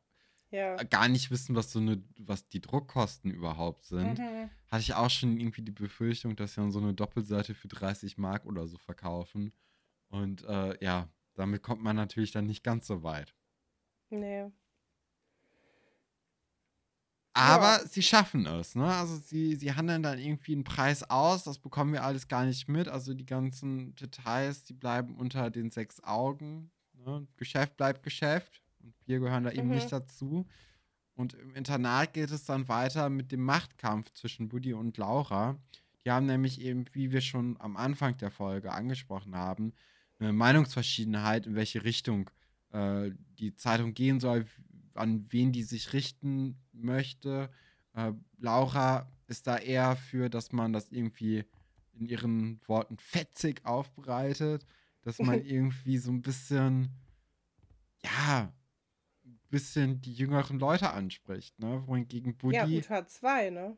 Ja. gar nicht wissen, was so eine, was die Druckkosten überhaupt sind, Mhm. hatte ich auch schon irgendwie die Befürchtung, dass sie dann so eine Doppelseite für 30 Mark oder so verkaufen. Und äh, ja, damit kommt man natürlich dann nicht ganz so weit. Nee. Aber sie schaffen es, ne? Also sie, sie handeln dann irgendwie einen Preis aus, das bekommen wir alles gar nicht mit. Also die ganzen Details, die bleiben unter den sechs Augen. Ne? Geschäft bleibt Geschäft und wir gehören da eben Mhm. nicht dazu. Und im Internat geht es dann weiter mit dem Machtkampf zwischen Buddy und Laura. Die haben nämlich eben, wie wir schon am Anfang der Folge angesprochen haben, eine Meinungsverschiedenheit, in welche Richtung äh, die Zeitung gehen soll, an wen die sich richten möchte. Äh, Laura ist da eher für, dass man das irgendwie in ihren Worten fetzig aufbereitet, dass man irgendwie so ein bisschen, ja, ein bisschen die jüngeren Leute anspricht, ne? Wohingegen Buddy. Ja, Uta 2, ne?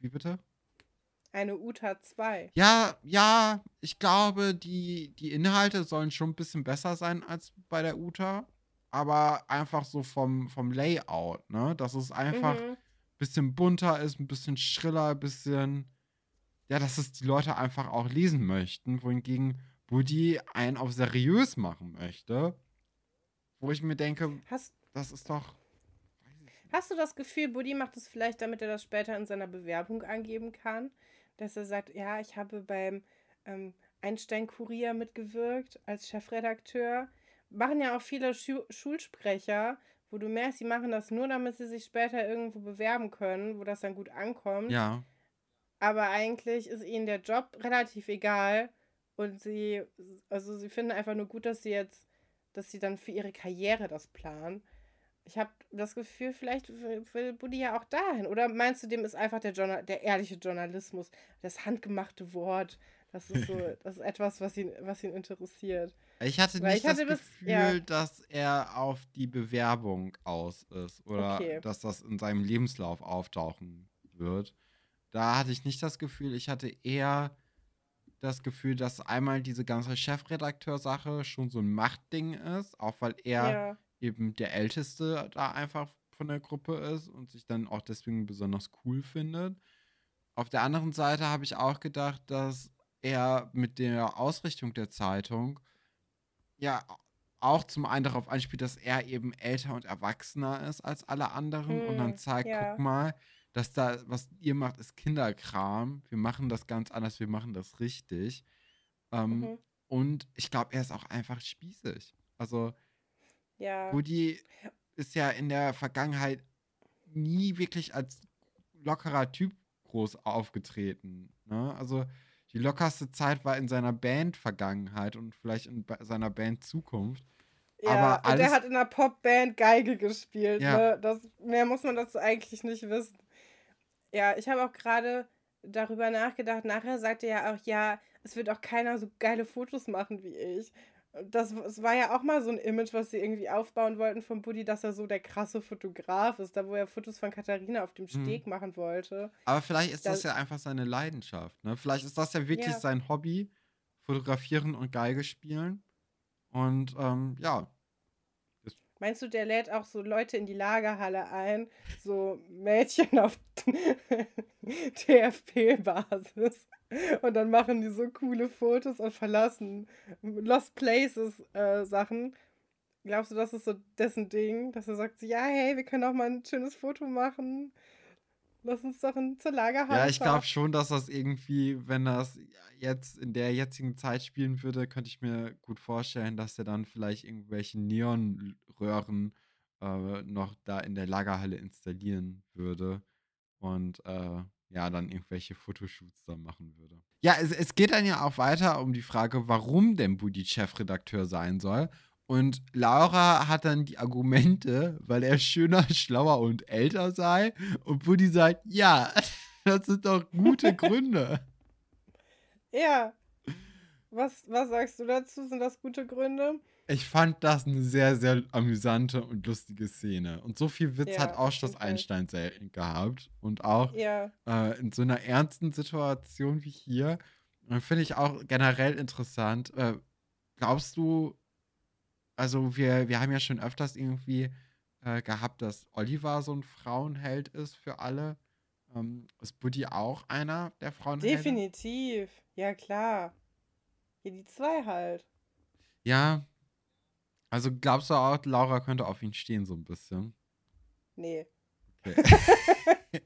wie bitte? Eine Uta 2. Ja, ja, ich glaube, die, die Inhalte sollen schon ein bisschen besser sein als bei der Uta. Aber einfach so vom, vom Layout, ne? Dass es einfach ein Mhm. bisschen bunter ist, ein bisschen schriller, ein bisschen. Ja, dass es die Leute einfach auch lesen möchten. Wohingegen Buddy einen auf seriös machen möchte. Wo ich mir denke, Hast, das ist doch. hast du das Gefühl, Buddy macht es vielleicht, damit er das später in seiner Bewerbung angeben kann? Dass er sagt, ja, ich habe beim ähm, Einstein-Kurier mitgewirkt als Chefredakteur. Machen ja auch viele Schu Schulsprecher, wo du merkst, sie machen das nur, damit sie sich später irgendwo bewerben können, wo das dann gut ankommt. Ja. Aber eigentlich ist ihnen der Job relativ egal. Und sie, also sie finden einfach nur gut, dass sie jetzt, dass sie dann für ihre Karriere das planen. Ich habe das Gefühl, vielleicht will, Buddy ja auch dahin. Oder meinst du, dem ist einfach der, Journal der ehrliche Journalismus, das handgemachte Wort, das ist so, das ist etwas, was ihn, was ihn interessiert. Ich hatte Weil nicht ich hatte das Gefühl, ja. dass er auf die Bewerbung aus ist oder Okay. dass das in seinem Lebenslauf auftauchen wird. Da hatte ich nicht das Gefühl. Ich hatte eher das Gefühl, dass einmal diese ganze Chefredakteur-Sache schon so ein Machtding ist, auch weil er Ja. Eben der Älteste da einfach von der Gruppe ist und sich dann auch deswegen besonders cool findet. Auf der anderen Seite habe ich auch gedacht, dass er mit der Ausrichtung der Zeitung ja auch zum einen darauf anspielt, dass er eben älter und erwachsener ist als alle anderen und dann Hm, zeigt, ja. guck mal, dass da, was ihr macht, ist Kinderkram. Wir machen das ganz anders, wir machen das richtig. Ähm, Mhm. Und ich glaube, er ist auch einfach spießig. Also, Ja. Woody ist ja in der Vergangenheit nie wirklich als lockerer Typ groß aufgetreten. Ne? Also die lockerste Zeit war in seiner Band-Vergangenheit und vielleicht in seiner Band-Zukunft. Ja, Aber alles, und er hat in einer Popband Geige gespielt. Ja. Ne? Das, mehr muss man dazu eigentlich nicht wissen. Ja, ich habe auch gerade darüber nachgedacht. Nachher sagt er ja auch, ja, es wird auch keiner so geile Fotos machen wie ich. Das, das war ja auch mal so ein Image, was sie irgendwie aufbauen wollten von Buddy, dass er so der krasse Fotograf ist, da wo er Fotos von Katharina auf dem hm. Steg hm. machen wollte. Aber vielleicht ist das, das, ja einfach seine Leidenschaft. Ne? Vielleicht ist das ja wirklich ja. sein Hobby, fotografieren und Geige spielen. Und ähm, ja, Meinst du, der lädt auch so Leute in die Lagerhalle ein, so Mädchen auf TFP-Basis? Und dann machen die so coole Fotos und verlassen Lost Places äh, Sachen. Glaubst du, das ist so dessen Ding, dass er sagt, ja, hey, wir können auch mal ein schönes Foto machen? Lass uns doch in, zur Lagerhalle. Ja, ich glaube schon, dass das irgendwie, wenn das jetzt in der jetzigen Zeit spielen würde, könnte ich mir gut vorstellen, dass er dann vielleicht irgendwelche Neonröhren äh, noch da in der Lagerhalle installieren würde und äh, ja, dann irgendwelche Fotoshoots dann machen würde. Ja, es, es geht dann ja auch weiter um die Frage, warum denn Budi Chefredakteur sein soll. Und Laura hat dann die Argumente, weil er schöner, schlauer und älter sei. Und Buddy sagt, ja, das sind doch gute Gründe. ja. Was, was sagst du dazu? Sind das gute Gründe? Ich fand das eine sehr, sehr amüsante und lustige Szene. Und so viel Witz ja, hat auch Schloss Einstein selten gehabt. Und auch ja. äh, in so einer ernsten Situation wie hier. Finde ich auch generell interessant. Äh, glaubst du, also wir, wir haben ja schon öfters irgendwie äh, gehabt, dass Oliver so ein Frauenheld ist für alle. Ähm, ist Buddy auch einer der Frauenhelden? Definitiv. Ja, klar. Hier die zwei halt. Ja. Also glaubst du auch, Laura könnte auf ihn stehen, so ein bisschen? Nee. Okay.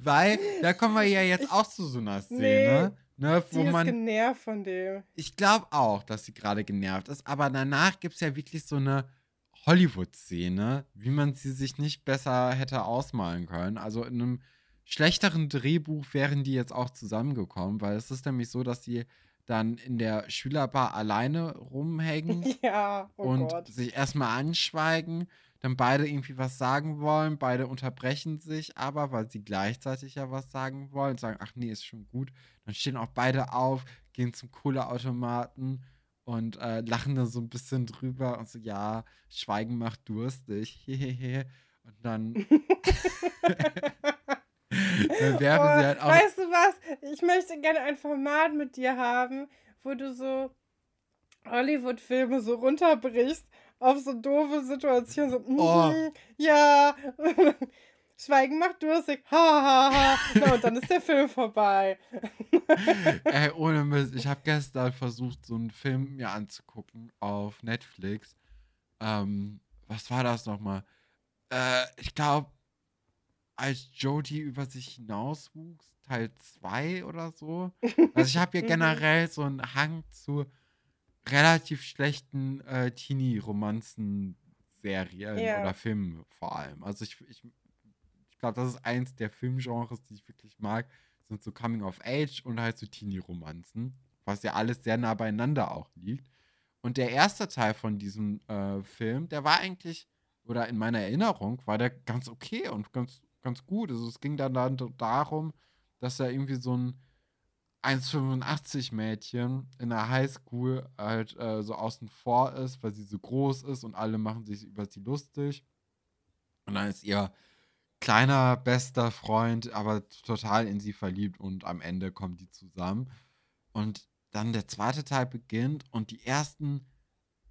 Weil, da kommen wir ja jetzt ich, auch zu so einer Szene. Nee. Ne, wo sie ist man, genervt von dem. Ich glaube auch, dass sie gerade genervt ist, aber danach gibt es ja wirklich so eine Hollywood-Szene, wie man sie sich nicht besser hätte ausmalen können. Also in einem schlechteren Drehbuch wären die jetzt auch zusammengekommen, weil es ist nämlich so, dass sie dann in der Schülerbar alleine rumhängen ja, oh und Gott. sich erstmal anschweigen dann beide irgendwie was sagen wollen, beide unterbrechen sich aber, weil sie gleichzeitig ja was sagen wollen, sagen, ach nee, ist schon gut. Dann stehen auch beide auf, gehen zum Kohleautomaten und äh, lachen dann so ein bisschen drüber und so, ja, Schweigen macht durstig. Und dann, dann werfen oh, sie halt auch. Weißt du was? Ich möchte gerne ein Format mit dir haben, wo du so Hollywood-Filme so runterbrichst auf so doofe Situationen. So, mm oh. ja. Schweigen macht durstig. Ha, ha, ha. Na, und dann ist der Film vorbei. Ey, ohne Mist. Ich habe gestern versucht, so einen Film mir anzugucken auf Netflix. Ähm, was war das nochmal? Äh, ich glaube, als Jodie über sich hinauswuchs, Teil 2 oder so. Also ich habe hier generell so einen Hang zu relativ schlechten äh, Teenie-Romanzen-Serien ja. oder Filmen vor allem. Also ich, ich, ich glaube, das ist eins der Filmgenres, die ich wirklich mag, sind so Coming of Age und halt so Teenie-Romanzen, was ja alles sehr nah beieinander auch liegt. Und der erste Teil von diesem äh, Film, der war eigentlich, oder in meiner Erinnerung, war der ganz okay und ganz, ganz gut. Also es ging dann, dann darum, dass er irgendwie so ein 1,85 Mädchen in der Highschool halt äh, so außen vor ist, weil sie so groß ist und alle machen sich über sie lustig. Und dann ist ihr kleiner, bester Freund aber total in sie verliebt und am Ende kommen die zusammen. Und dann der zweite Teil beginnt und die ersten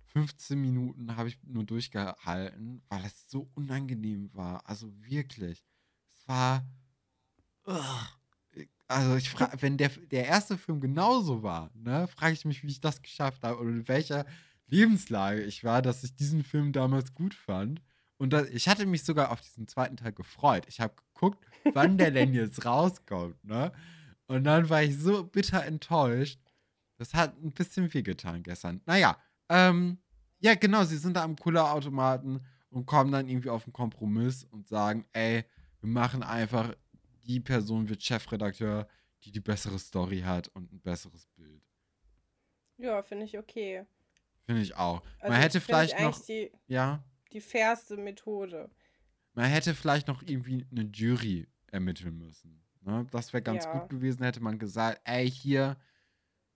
15 Minuten habe ich nur durchgehalten, weil es so unangenehm war. Also wirklich. War. Ugh also ich frage, wenn der, der erste Film genauso war, ne, frage ich mich, wie ich das geschafft habe und in welcher Lebenslage ich war, dass ich diesen Film damals gut fand. Und das, ich hatte mich sogar auf diesen zweiten Teil gefreut. Ich habe geguckt, wann der denn jetzt rauskommt, ne? Und dann war ich so bitter enttäuscht. Das hat ein bisschen wehgetan gestern. Naja, ähm, ja, genau, sie sind da am Cooler-Automaten und kommen dann irgendwie auf einen Kompromiss und sagen, ey, wir machen einfach, die Person wird Chefredakteur, die die bessere Story hat und ein besseres Bild. Ja, finde ich okay. Finde ich auch. Also man hätte vielleicht noch, die, ja, die fairste Methode. man hätte vielleicht noch irgendwie eine Jury ermitteln müssen. Ne? Das wäre ganz Ja. gut gewesen, hätte man gesagt, ey, hier,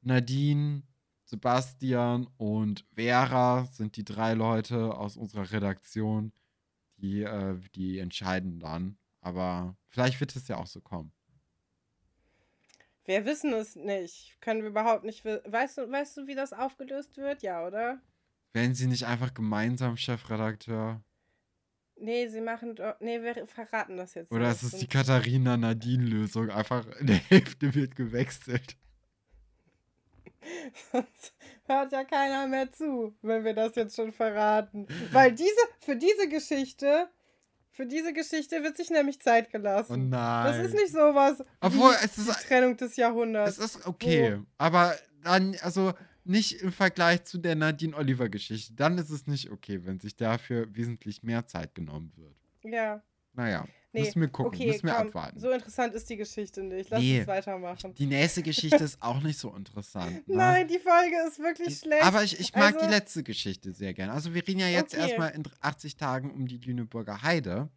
Nadine, Sebastian und Vera sind die drei Leute aus unserer Redaktion, die, äh, die entscheiden dann. Aber vielleicht wird es ja auch so kommen. Wir wissen es nicht. Können wir überhaupt nicht. wi- Weißt du, weißt du, wie das aufgelöst wird? Ja, oder? Werden sie nicht einfach gemeinsam Chefredakteur? Nee, sie machen doch. Nee, wir verraten das jetzt Oder ist es die Katharina-Nadine-Lösung? Einfach in der Hälfte wird gewechselt. Sonst hört ja keiner mehr zu, wenn wir das jetzt schon verraten. Weil diese, für diese Geschichte, für diese Geschichte wird sich nämlich Zeit Oh gelassen. nein. das ist nicht sowas Obwohl, wie es ist- die Trennung des Jahrhunderts. Es ist okay, aber dann, also nicht im Vergleich zu der Nadine-Oliver-Geschichte. Dann ist es nicht okay, wenn sich dafür wesentlich mehr Zeit genommen wird. ja. Naja, Nee, müssen wir gucken, Okay, müssen wir komm, abwarten. so interessant ist die Geschichte nicht. Lass Nee. uns weitermachen. Die nächste Geschichte ist auch nicht so interessant. Ne? Nein, die Folge ist wirklich schlecht. Aber ich, ich mag Also- die letzte Geschichte sehr gern. Also wir reden ja jetzt Okay. erstmal in 80 Tagen um die Lüneburger Heide.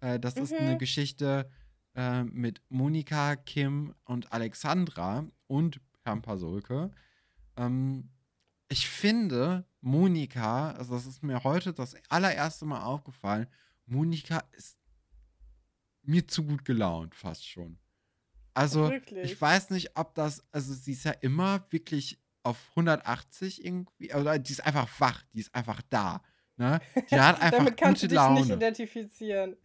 Äh, das ist eine Mhm. Geschichte äh, mit Monika, Kim und Alexandra und Herrn Pasulke. Ähm, ich finde, Monika, also das ist mir heute das allererste Mal aufgefallen, Monika ist mir zu gut gelaunt, fast schon. Also, Wirklich? ich weiß nicht, ob das, also sie ist ja immer wirklich auf 180 irgendwie, oder die ist einfach wach, die ist einfach da. Ne? Die hat einfach Damit kannst gute du dich nicht Laune. identifizieren.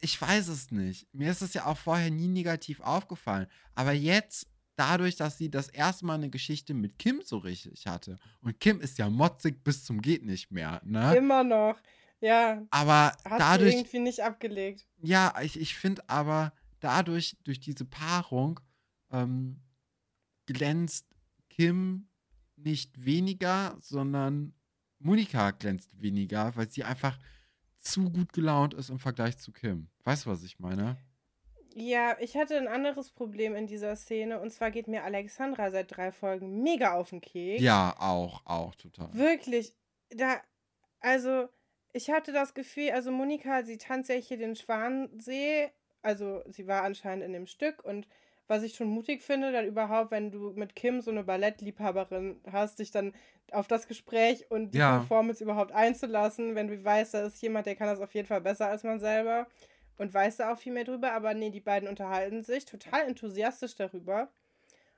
Ich weiß es nicht. Mir ist es ja auch vorher nie negativ aufgefallen. Aber jetzt, dadurch, dass sie das erste Mal eine Geschichte mit Kim so richtig hatte, und Kim ist ja motzig bis zum geht nicht mehr, ne? Immer noch. Ja, Aber hat sie dadurch, irgendwie nicht abgelegt. ja, ich, ich finde aber dadurch, durch diese Paarung, ähm, glänzt Kim nicht weniger, sondern Monika glänzt weniger, weil sie einfach zu gut gelaunt ist im Vergleich zu Kim. Weißt du, was ich meine? Ja, ich hatte ein anderes Problem in dieser Szene und zwar geht mir Alexandra seit drei Folgen mega auf den Keks. Ja, auch, auch total. Wirklich, da, also ich hatte das Gefühl, also Monika, sie tanzt ja hier den Schwansee, also sie war anscheinend in dem Stück. Und was ich schon mutig finde, dann überhaupt, wenn du mit Kim so eine Ballettliebhaberin hast, dich dann auf das Gespräch und die Ja. Performance überhaupt einzulassen, wenn du weißt, da ist jemand, der kann das auf jeden Fall besser als man selber. Und weiß da auch viel mehr drüber, aber nee, die beiden unterhalten sich total enthusiastisch darüber.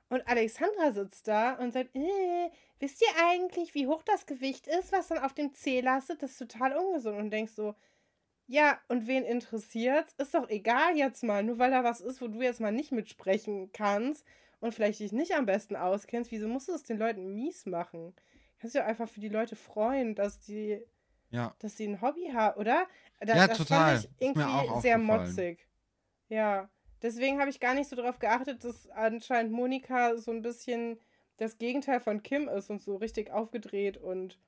Und Alexandra sitzt da und sagt, äh, wisst ihr eigentlich, wie hoch das Gewicht ist, was dann auf dem Zeh lastet? Das ist total ungesund. Und denkst so, ja, und wen interessiert's? Ist doch egal jetzt mal, nur weil da was ist, wo du jetzt mal nicht mitsprechen kannst und vielleicht dich nicht am besten auskennst, wieso musst du es den Leuten mies machen? Kannst du ja einfach für die Leute freuen, dass die, Ja. dass sie ein Hobby haben, oder? Da, Ja, das total. fand ich irgendwie auch sehr motzig. Ja, deswegen habe ich gar nicht so darauf geachtet, dass anscheinend Monika so ein bisschen das Gegenteil von Kim ist und so richtig aufgedreht und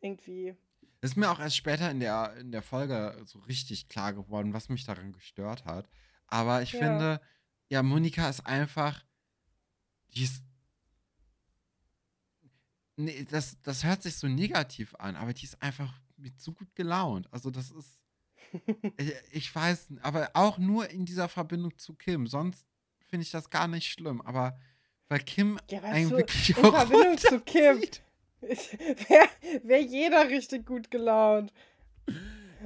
irgendwie. Ist mir auch erst später in der, in der Folge so richtig klar geworden, was mich daran gestört hat. Aber ich Ja. finde, ja, Monika ist einfach, die ist, nee, das, das hört sich so negativ an, aber die ist einfach mit so gut gelaunt. Also das ist, ich, ich weiß, aber auch nur in dieser Verbindung zu Kim. Sonst finde ich das gar nicht schlimm. Aber weil Kim Ja, einen zu- wirklich in auch Verbindung zu Kim. Wäre wär jeder richtig gut gelaunt.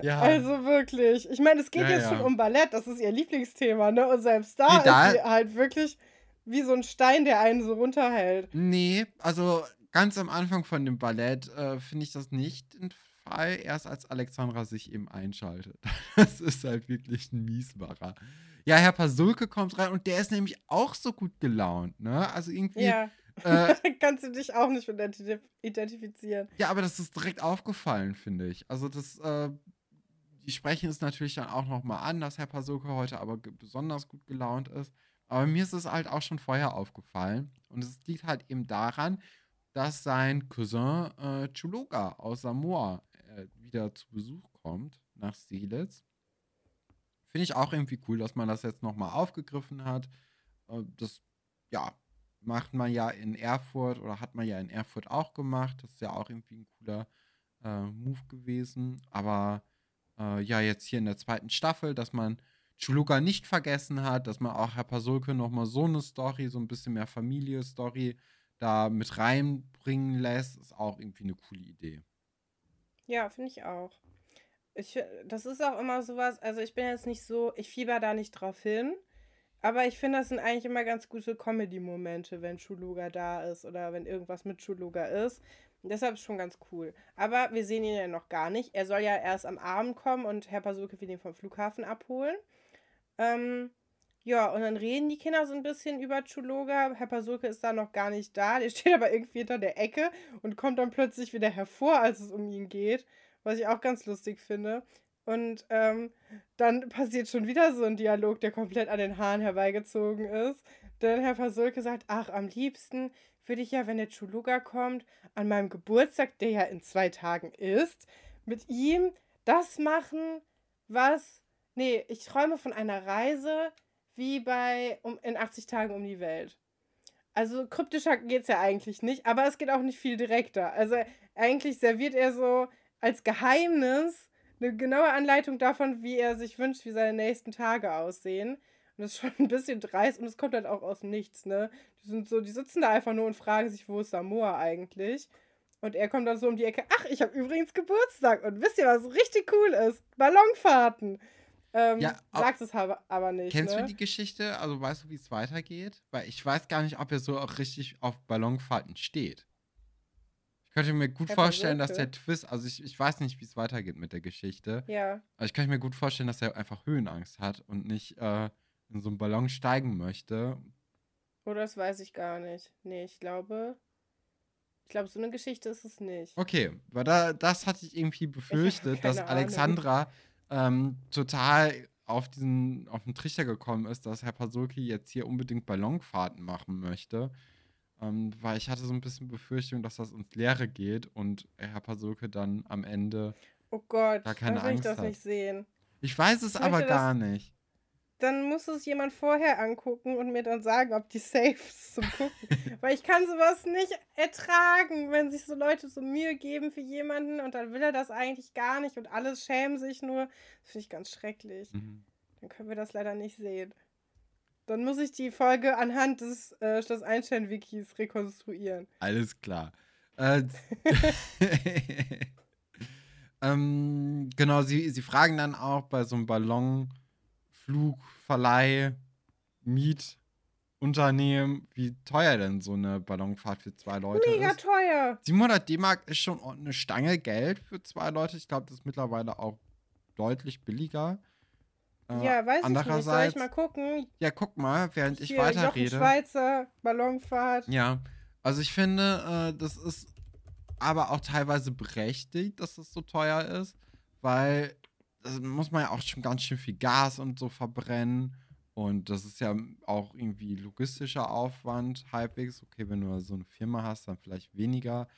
Ja. Also wirklich. Ich meine, es geht Ja, jetzt ja. schon um Ballett, das ist ihr Lieblingsthema, ne? Und selbst da Nee, da- ist sie halt wirklich wie so ein Stein, der einen so runterhält. Nee, also ganz am Anfang von dem Ballett äh, finde ich das nicht Fall, erst als Alexandra sich eben einschaltet. Das ist halt wirklich ein Miesmacher. Ja, Herr Pasulke kommt rein und der ist nämlich auch so gut gelaunt, ne? Also irgendwie, ja, äh, Kannst du dich auch nicht mit identi- identifizieren. ja aber das ist direkt aufgefallen, finde ich. Also das, äh, die sprechen es natürlich dann auch nochmal an, dass Herr Pasulke heute aber besonders gut gelaunt ist. Aber mir ist es halt auch schon vorher aufgefallen. Und es liegt halt eben daran, dass sein Cousin äh, Chuluga aus Samoa äh, wieder zu Besuch kommt nach Steelitz. Finde ich auch irgendwie cool, dass man das jetzt nochmal aufgegriffen hat. Äh, das, ja, macht man ja in Erfurt oder hat man ja in Erfurt auch gemacht. Das ist ja auch irgendwie ein cooler äh, Move gewesen. Aber äh, ja, jetzt hier in der zweiten Staffel, dass man Chuluka nicht vergessen hat, dass man auch Herr Pasulke nochmal so eine Story, so ein bisschen mehr Familie-Story da mit reinbringen lässt, ist auch irgendwie eine coole Idee. Ja, finde ich auch. Ich, das ist auch immer sowas, also ich bin jetzt nicht so, ich fieber da nicht drauf hin, aber ich finde, das sind eigentlich immer ganz gute Comedy-Momente, wenn Chuluga da ist oder wenn irgendwas mit Chuluga ist. Deshalb ist schon ganz cool. Aber wir sehen ihn ja noch gar nicht. Er soll ja erst am Abend kommen und Herr Pasuke will ihn vom Flughafen abholen. Ähm, ja, und dann reden die Kinder so ein bisschen über Chuluga. Herr Pasulke ist da noch gar nicht da. Der steht aber irgendwie hinter der Ecke und kommt dann plötzlich wieder hervor, als es um ihn geht. Was ich auch ganz lustig finde. Und ähm, dann passiert schon wieder so ein Dialog, der komplett an den Haaren herbeigezogen ist. Denn Herr Pasulke sagt, ach, am liebsten würde ich ja, wenn der Chuluga kommt, an meinem Geburtstag, der ja in zwei Tagen ist, mit ihm das machen, was. Nee, ich träume von einer Reise wie bei um, in 80 Tagen um die Welt. Also kryptischer geht es ja eigentlich nicht, aber es geht auch nicht viel direkter. Also eigentlich serviert er so als Geheimnis eine genaue Anleitung davon, wie er sich wünscht, wie seine nächsten Tage aussehen. Und das ist schon ein bisschen dreist und es kommt halt auch aus Nichts, ne? Die sind so, die sitzen da einfach nur und fragen sich, wo ist Samoa eigentlich? Und er kommt dann so um die Ecke, ach, ich habe übrigens Geburtstag und wisst ihr, was richtig cool ist? Ballonfahrten. Ähm, ja, sagt es aber nicht. Kennst ne? du die Geschichte? Also weißt du, wie es weitergeht? Weil ich weiß gar nicht, ob er so auch richtig auf Ballonfahrten steht. Ich könnte mir gut vorstellen, dass der Twist, also ich, ich weiß nicht, wie es weitergeht mit der Geschichte. Ja. Aber ich könnte mir gut vorstellen, dass er einfach Höhenangst hat und nicht äh, in so einen Ballon steigen möchte. Oh, das weiß ich gar nicht. Nee, ich glaube. Ich glaube, so eine Geschichte ist es nicht. Okay, weil da, das hatte ich irgendwie befürchtet, ich dass Alexandra ähm, total auf diesen, auf den Trichter gekommen ist, dass Herr Pasulki jetzt hier unbedingt Ballonfahrten machen möchte. Ähm, weil ich hatte so ein bisschen Befürchtung, dass das ins Leere geht und Herr Pasulke dann am Ende oh Gott, gar keine Angst ich das hat. nicht sehen. Ich weiß es ich aber gar nicht. Dann muss es jemand vorher angucken und mir dann sagen, ob die safe ist zum Gucken. Weil ich kann sowas nicht ertragen, wenn sich so Leute so Mühe geben für jemanden und dann will er das eigentlich gar nicht und alles schämen sich nur. Das finde ich ganz schrecklich. Mhm. Dann können wir das leider nicht sehen. Dann muss ich die Folge anhand des äh, Schloss Einstein-Wikis rekonstruieren. Alles klar. Äh, ähm, genau, sie, sie fragen dann auch bei so einem Ballonflugverleih, Mietunternehmen, wie teuer denn so eine Ballonfahrt für zwei Leute Mega ist. Mega teuer. 700 D-Mark ist schon eine Stange Geld für zwei Leute. Ich glaube, das ist mittlerweile auch deutlich billiger. Äh, ja, weiß ich nicht. Soll ich mal gucken? Ja, guck mal, während Hier, ich weiterrede. Schweizer Ballonfahrt. Ja, also ich finde, äh, das ist aber auch teilweise berechtigt, dass es so teuer ist, weil muss man ja auch schon ganz schön viel Gas und so verbrennen. Und das ist ja auch irgendwie logistischer Aufwand halbwegs. Okay, wenn du so eine Firma hast, dann vielleicht weniger.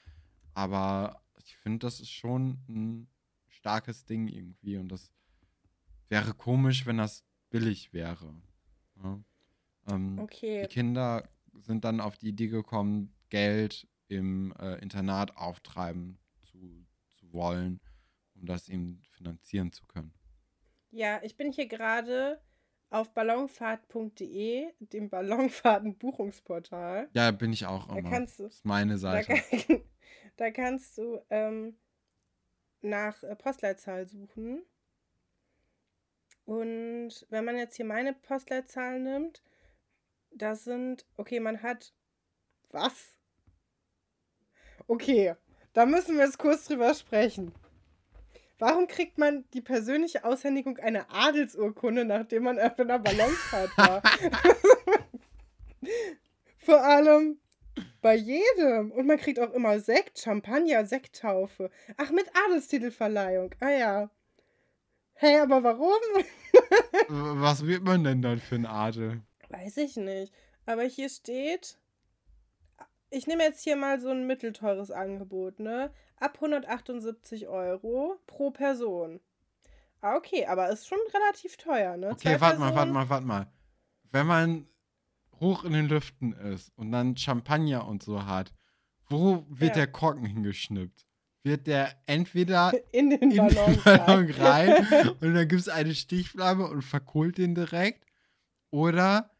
Aber ich finde, das ist schon ein starkes Ding irgendwie. Und das wäre komisch, wenn das billig wäre. Ja. Ähm, okay. Die Kinder sind dann auf die Idee gekommen, Geld im äh, Internat auftreiben zu, zu wollen, um das eben finanzieren zu können. Ja, ich bin hier gerade auf ballonfahrt.de, dem Ballonfahrten-Buchungsportal. Ja, bin ich auch immer. Da kannst du, das ist meine Seite. Da, kann, da kannst du ähm, nach äh, Postleitzahl suchen und wenn man jetzt hier meine Postleitzahl nimmt, das sind, okay, man hat, was? Okay, da müssen wir jetzt kurz drüber sprechen. Warum kriegt man die persönliche Aushändigung einer Adelsurkunde, nachdem man auf einer Ballonfahrt war? Vor allem bei jedem. Und man kriegt auch immer Sekt, Champagner, Sekttaufe. Ach, mit Adelstitelverleihung. Ah ja. Hey, aber warum? Was wird man denn dann für ein Adel? Weiß ich nicht. Aber hier steht, ich nehme jetzt hier mal so ein mittelteures Angebot, ne? Ab 178 Euro pro Person. Ah, okay, aber ist schon relativ teuer, ne? Okay, warte mal, warte mal, warte mal. Wenn man hoch in den Lüften ist und dann Champagner und so hat, wo wird ja. der Korken hingeschnippt? Wird der entweder in den Ballon, in den Ballon rein und dann gibt es eine Stichflamme und verkohlt den direkt? Oder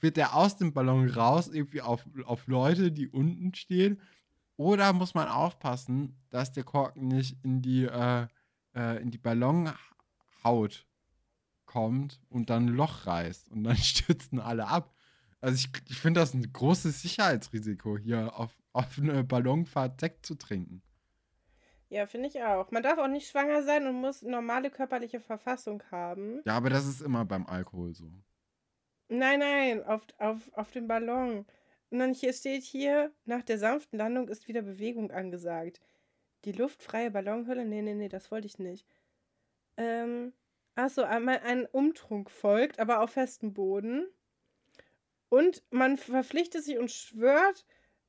wird der aus dem Ballon raus, irgendwie auf, auf Leute, die unten stehen? Oder muss man aufpassen, dass der Korken nicht in die, äh, äh, in die Ballon Haut kommt und dann ein Loch reißt und dann stürzen alle ab. Also ich, ich finde das ein großes Sicherheitsrisiko, hier auf, auf eine Ballonfahrt Sekt zu trinken. Ja, finde ich auch. Man darf auch nicht schwanger sein und muss normale körperliche Verfassung haben. Ja, aber das ist immer beim Alkohol so. Nein, nein, auf, auf, auf dem Ballon. Und dann hier steht hier, nach der sanften Landung ist wieder Bewegung angesagt. Die luftfreie Ballonhülle? Nee, nee, nee, das wollte ich nicht. Ähm, achso, einmal ein Umtrunk folgt, aber auf festem Boden. Und man verpflichtet sich und schwört,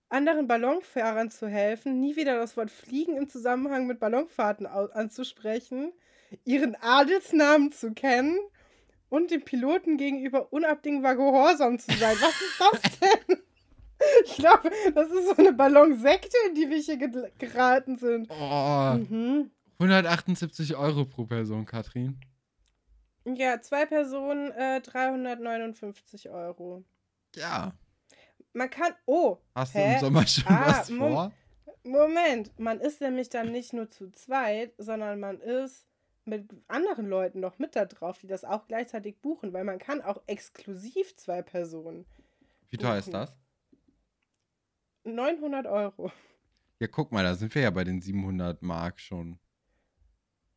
anderen Ballonfahrern zu helfen, nie wieder das Wort Fliegen im Zusammenhang mit Ballonfahrten anzusprechen, ihren Adelsnamen zu kennen und dem Piloten gegenüber unabdingbar gehorsam zu sein. Was ist das denn? Ich glaube, das ist so eine Ballonsekte, in die wir hier geraten sind. Oh. Mhm. 178 Euro pro Person, Katrin. Ja, zwei Personen äh, 359 Euro. Ja. Man kann. Oh. Hast hä? du im Sommer schon ah, was vor? Moment, man ist nämlich dann nicht nur zu zweit, sondern man ist mit anderen Leuten noch mit da drauf, die das auch gleichzeitig buchen, weil man kann auch exklusiv zwei Personen. Wie teuer ist das? 900 Euro. Ja, guck mal, da sind wir ja bei den 700 Mark schon.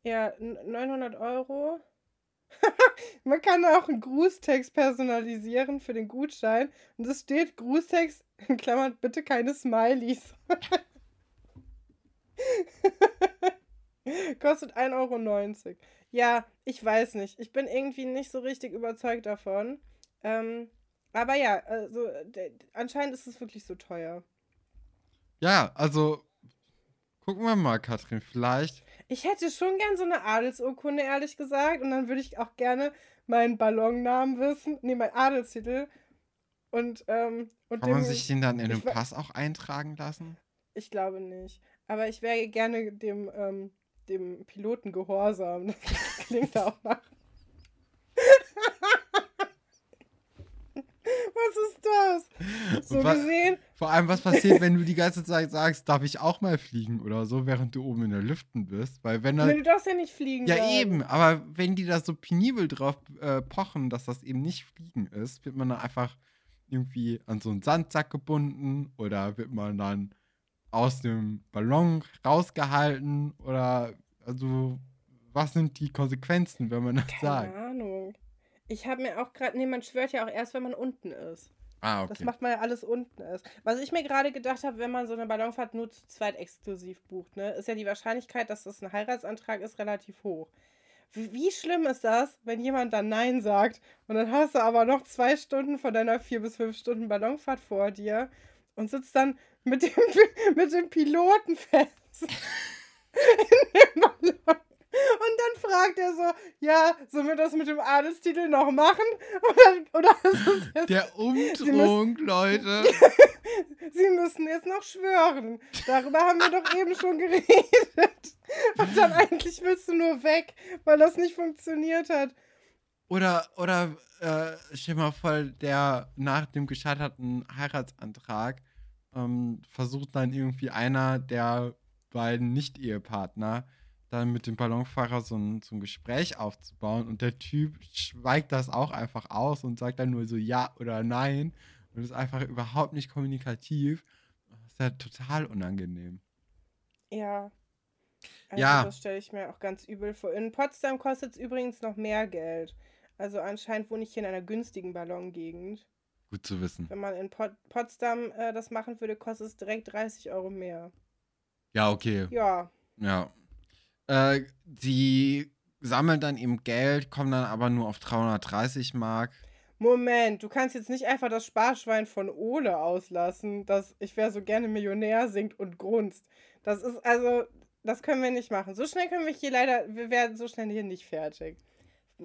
Ja, 900 Euro. Man kann auch einen Grußtext personalisieren für den Gutschein. Und es steht Grußtext, in Klammern, bitte keine Smileys. Kostet 1,90 Euro. Ja, ich weiß nicht. Ich bin irgendwie nicht so richtig überzeugt davon. Ähm, aber ja, also anscheinend ist es wirklich so teuer. Ja, also gucken wir mal, Katrin. Vielleicht ich hätte schon gern so eine Adelsurkunde, ehrlich gesagt. Und dann würde ich auch gerne meinen Ballonnamen wissen. Nee, meinen Adelstitel. Und, ähm, und Kann man sich den dann in den Pass auch eintragen lassen? Ich glaube nicht. Aber ich wäre gerne dem, ähm, dem Piloten gehorsam. Das klingt auch nach Was ist das? So gesehen. Vor allem, was passiert, wenn du die ganze Zeit sagst, darf ich auch mal fliegen oder so, während du oben in der Lüften bist? Weil wenn da, du darfst ja nicht fliegen. Ja, sagen. eben, aber wenn die da so penibel drauf äh, pochen, dass das eben nicht fliegen ist, wird man dann einfach irgendwie an so einen Sandsack gebunden oder wird man dann aus dem Ballon rausgehalten oder also was sind die Konsequenzen, wenn man das Keine sagt? Keine Ahnung. Ich habe mir auch gerade, nee, man schwört ja auch erst, wenn man unten ist. Ah, okay. Das macht man ja alles unten ist. Was ich mir gerade gedacht habe, wenn man so eine Ballonfahrt nur zu zweit exklusiv bucht, ne, ist ja die Wahrscheinlichkeit, dass das ein Heiratsantrag ist, relativ hoch. Wie, wie schlimm ist das, wenn jemand dann Nein sagt und dann hast du aber noch zwei Stunden von deiner vier bis fünf Stunden Ballonfahrt vor dir und sitzt dann mit dem, mit dem Piloten fest in dem Ballon. Und dann fragt er so, ja, sollen wir das mit dem Adelstitel noch machen? Oder, oder ist es jetzt, Der Umtrunk, Leute. Sie müssen jetzt noch schwören. Darüber haben wir doch eben schon geredet. Und dann eigentlich willst du nur weg, weil das nicht funktioniert hat. Oder, oder äh, stell mal vor, der nach dem gescheiterten Heiratsantrag ähm, versucht dann irgendwie einer der beiden Nicht-Ehepartner dann mit dem Ballonfahrer so ein, so ein Gespräch aufzubauen und der Typ schweigt das auch einfach aus und sagt dann nur so ja oder nein und ist einfach überhaupt nicht kommunikativ. Das ist ja total unangenehm. Ja. Also ja. Das stelle ich mir auch ganz übel vor. In Potsdam kostet es übrigens noch mehr Geld. Also anscheinend wohne ich hier in einer günstigen Ballongegend. Gut zu wissen. Wenn man in Pot Potsdam äh, das machen würde, kostet es direkt 30 Euro mehr. Ja, okay. Ja. Ja, äh, die sammeln dann eben Geld, kommen dann aber nur auf 330 Mark. Moment, du kannst jetzt nicht einfach das Sparschwein von Ole auslassen, das Ich wäre so gerne Millionär singt und grunzt. Das ist also das können wir nicht machen. So schnell können wir hier leider wir werden so schnell hier nicht fertig.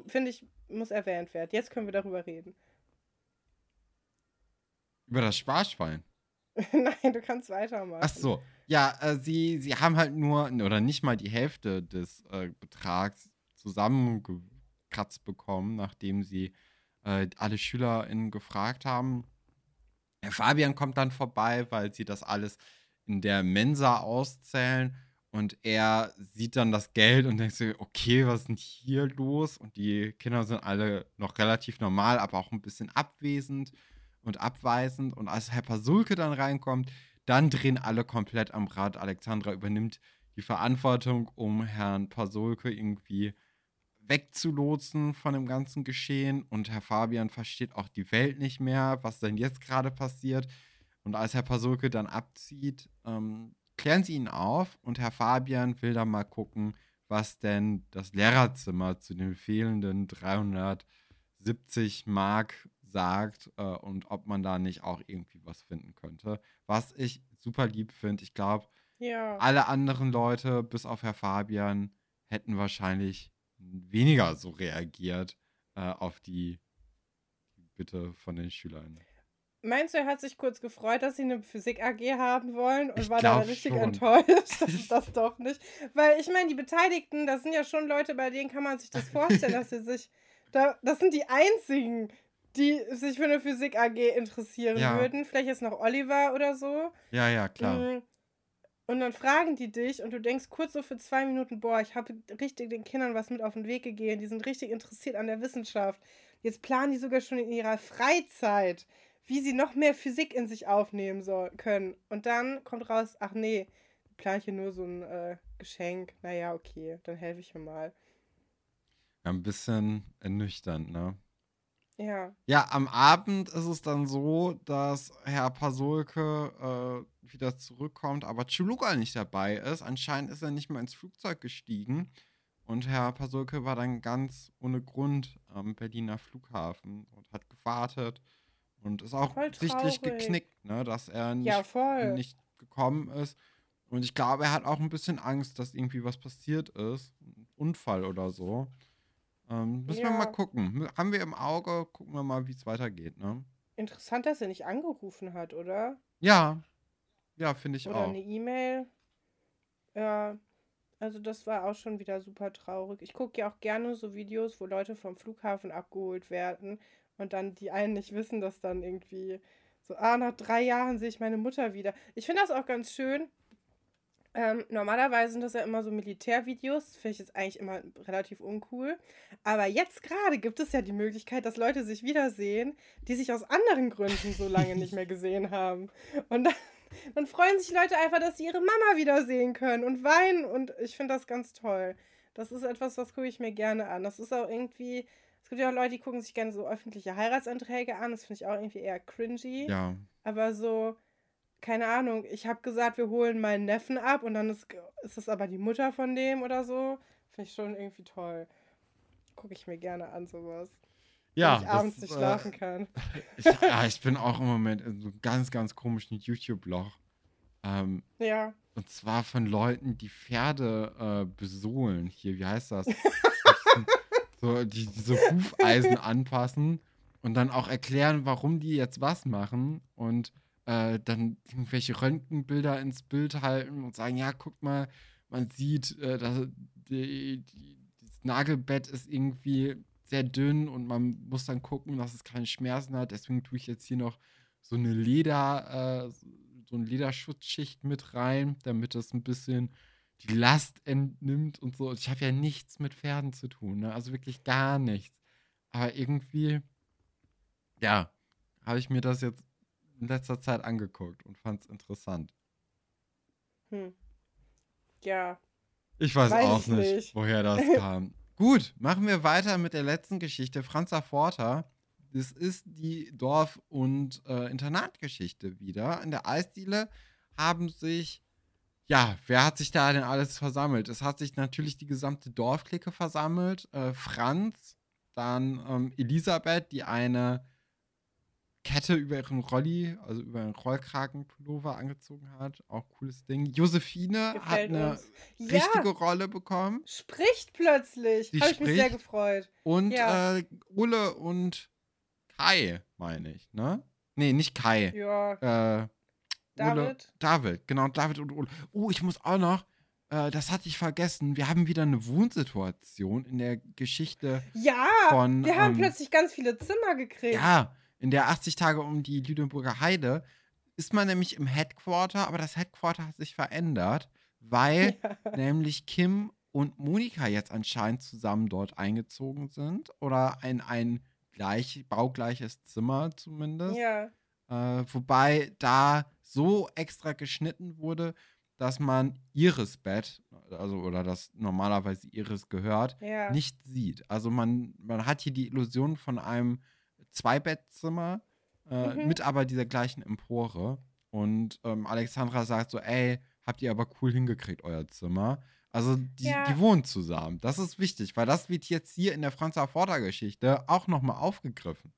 Finde ich, muss erwähnt werden. Jetzt können wir darüber reden. Über das Sparschwein? Nein, du kannst weitermachen. Ach so. Ja, äh, sie, sie haben halt nur oder nicht mal die Hälfte des äh, Betrags zusammengekratzt bekommen, nachdem sie äh, alle SchülerInnen gefragt haben. Herr Fabian kommt dann vorbei, weil sie das alles in der Mensa auszählen. Und er sieht dann das Geld und denkt sich, okay, was ist denn hier los? Und die Kinder sind alle noch relativ normal, aber auch ein bisschen abwesend und abweisend. Und als Herr Pasulke dann reinkommt, dann drehen alle komplett am Rad. Alexandra übernimmt die Verantwortung, um Herrn Pasulke irgendwie wegzulotsen von dem ganzen Geschehen. Und Herr Fabian versteht auch die Welt nicht mehr, was denn jetzt gerade passiert. Und als Herr Pasulke dann abzieht, ähm, klären sie ihn auf und Herr Fabian will dann mal gucken, was denn das Lehrerzimmer zu den fehlenden 370 Mark sagt äh, und ob man da nicht auch irgendwie was finden könnte. Was ich super lieb finde. Ich glaube, Ja. alle anderen Leute, bis auf Herr Fabian, hätten wahrscheinlich weniger so reagiert äh, auf die Bitte von den Schülern. Meinst du, er hat sich kurz gefreut, dass sie eine Physik AG haben wollen und Ich war dann glaube richtig schon. enttäuscht, dass das doch nicht. Weil ich meine, die Beteiligten, das sind ja schon Leute, bei denen kann man sich das vorstellen, dass sie sich. Da, das sind die einzigen, die sich für eine Physik AG interessieren Ja. würden. Vielleicht ist noch Oliver oder so. Ja, ja, klar. Mm, Und dann fragen die dich und du denkst kurz so für zwei Minuten, boah, ich habe richtig den Kindern was mit auf den Weg gegeben. Die sind richtig interessiert an der Wissenschaft. Jetzt planen die sogar schon in ihrer Freizeit, wie sie noch mehr Physik in sich aufnehmen soll, können. Und dann kommt raus, ach nee, die planen hier nur so ein äh, Geschenk. Naja, okay, dann helfe ich mir mal. Ja, ein bisschen ernüchternd, ne? Ja. Ja, am Abend ist es dann so, dass Herr Pasulke äh, wieder zurückkommt, aber Chuluka nicht dabei ist. Anscheinend ist er nicht mehr ins Flugzeug gestiegen. Und Herr Pasulke war dann ganz ohne Grund am Berliner Flughafen und hat gewartet und ist auch sichtlich traurig. geknickt, ne, dass er nicht, Ja, nicht gekommen ist. Und ich glaube, er hat auch ein bisschen Angst, dass irgendwie was passiert ist. Ein Unfall oder so. Ähm, müssen wir Ja. mal gucken. Haben wir im Auge, gucken wir mal, wie es weitergeht, ne? Interessant, dass er nicht angerufen hat, oder? Ja. Ja, finde ich Oder auch. eine E-Mail. Ja, also das war auch schon wieder super traurig. Ich gucke ja auch gerne so Videos, wo Leute vom Flughafen abgeholt werden und dann die einen nicht wissen, dass dann irgendwie so, ah, nach drei Jahren sehe ich meine Mutter wieder. Ich finde das auch ganz schön. Ähm, normalerweise sind das ja immer so Militärvideos, finde ich jetzt eigentlich immer relativ uncool. Aber jetzt gerade gibt es ja die Möglichkeit, dass Leute sich wiedersehen, die sich aus anderen Gründen so lange nicht mehr gesehen haben. Und dann, dann freuen sich Leute einfach, dass sie ihre Mama wiedersehen können und weinen. Und ich finde das ganz toll. Das ist etwas, das gucke ich mir gerne an. Das ist auch irgendwie. Es gibt ja auch Leute, die gucken sich gerne so öffentliche Heiratsanträge an. Das finde ich auch irgendwie eher cringy. Ja. Aber so, keine Ahnung, ich habe gesagt, wir holen meinen Neffen ab und dann ist, ist es aber die Mutter von dem oder so. Finde ich schon irgendwie toll. Gucke ich mir gerne an, sowas. Ja, wenn ich abends das, nicht äh, schlafen kann. Ich, ja, ich bin auch im Moment in so einem ganz, ganz komischen YouTube-Loch. Ähm, Ja. und zwar von Leuten, die Pferde äh, besohlen. Hier, wie heißt das? so, die diese Hufeisen anpassen und dann auch erklären, warum die jetzt was machen und äh, dann irgendwelche Röntgenbilder ins Bild halten und sagen, ja, guck mal, man sieht, äh, dass die, die, das Nagelbett ist irgendwie sehr dünn und man muss dann gucken, dass es keine Schmerzen hat. Deswegen tue ich jetzt hier noch so eine Leder, äh, so eine Lederschutzschicht mit rein, damit es ein bisschen die Last entnimmt und so. Ich habe ja nichts mit Pferden zu tun, ne? Also wirklich gar nichts. Aber irgendwie, ja, habe ich mir das jetzt in letzter Zeit angeguckt und fand es interessant. Hm. Ja. Ich weiß, Weiß auch ich nicht, nicht. woher das kam. Gut, machen wir weiter mit der letzten Geschichte. Franza Forter. Das ist die Dorf- und äh, Internatgeschichte wieder. In der Eisdiele haben sich, ja, wer hat sich da denn alles versammelt? Es hat sich natürlich die gesamte Dorfklicke versammelt. Äh, Franz, Dann ähm, Elisabeth, die eine Kette über ihren Rolli, also über einen Rollkragenpullover angezogen hat. Auch cooles Ding. Josephine Gefällt hat eine uns. Ja, richtige Rolle bekommen. spricht plötzlich. Habe ich mich sehr gefreut. Und Ja. äh, Ulle und Kai, meine ich, ne? Nee, nicht Kai. Ja, Äh, David. David, genau, David und Ulle. Oh, ich muss auch noch, äh, das hatte ich vergessen, wir haben wieder eine Wohnsituation in der Geschichte Ja, von, wir haben ähm, plötzlich ganz viele Zimmer gekriegt. Ja, in der 80 Tage um die Lüneburger Heide ist man nämlich im Headquarter, aber das Headquarter hat sich verändert, weil Ja. nämlich Kim und Monika jetzt anscheinend zusammen dort eingezogen sind oder in ein gleich, baugleiches Zimmer zumindest. Ja. Äh, wobei da so extra geschnitten wurde, dass man Iris Bett, also oder das normalerweise Iris gehört, Ja. nicht sieht. Also man, man hat hier die Illusion von einem Zweibettzimmer äh, Mhm. mit aber dieser gleichen Empore. Und ähm, Alexandra sagt so, ey, habt ihr aber cool hingekriegt, euer Zimmer. Also die, Ja. die wohnen zusammen. Das ist wichtig, weil das wird jetzt hier in der Franzer Vorder-Geschichte auch nochmal aufgegriffen.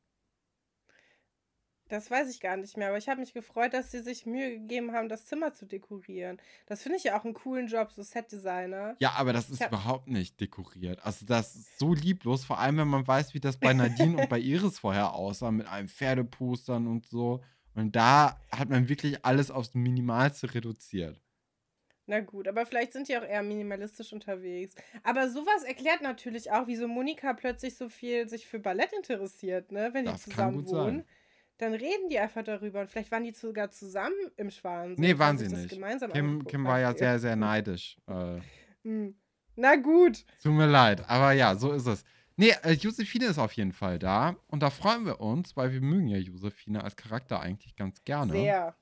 Das weiß ich gar nicht mehr, aber ich habe mich gefreut, dass sie sich Mühe gegeben haben, das Zimmer zu dekorieren. Das finde ich ja auch einen coolen Job, so Setdesigner. Ja, aber das ist hab- überhaupt nicht dekoriert. Also das ist so lieblos, vor allem wenn man weiß, wie das bei Nadine und bei Iris vorher aussah, mit einem Pferdepostern und so. Und da hat man wirklich alles aufs Minimalste reduziert. Na gut, aber vielleicht sind die auch eher minimalistisch unterwegs. Aber sowas erklärt natürlich auch, wieso Monika plötzlich so viel sich für Ballett interessiert, ne? Wenn die Das kann zusammen gut wohnen. sein. Dann reden die einfach darüber und vielleicht waren die sogar zusammen im Schwanensee. Nee, waren sie nicht. Gemeinsam Kim. Kim war ja sehr, sehr neidisch. Äh, Hm. Na gut. tut mir leid, aber ja, so ist es. Nee, äh, Josephine ist auf jeden Fall da. Und da freuen wir uns, weil wir mögen ja Josephine als Charakter eigentlich ganz gerne. Sehr.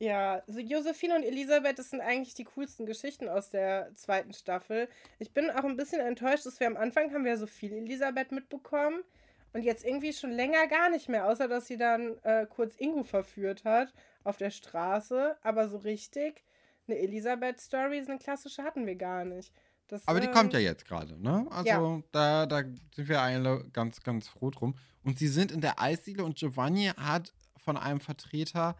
Ja, also Josephine und Elisabeth, das sind eigentlich die coolsten Geschichten aus der zweiten Staffel. Ich bin auch ein bisschen enttäuscht, dass wir am Anfang haben wir so viel Elisabeth mitbekommen und jetzt irgendwie schon länger gar nicht mehr, außer dass sie dann äh, kurz Ingo verführt hat auf der Straße. Aber so richtig eine Elisabeth-Story, eine klassische hatten wir gar nicht. Das, Aber die kommt ja ähm, jetzt gerade, ne? Also ja. da, da sind wir alle ganz, ganz froh drum. Und sie sind in der Eisdiele und Giovanni hat von einem Vertreter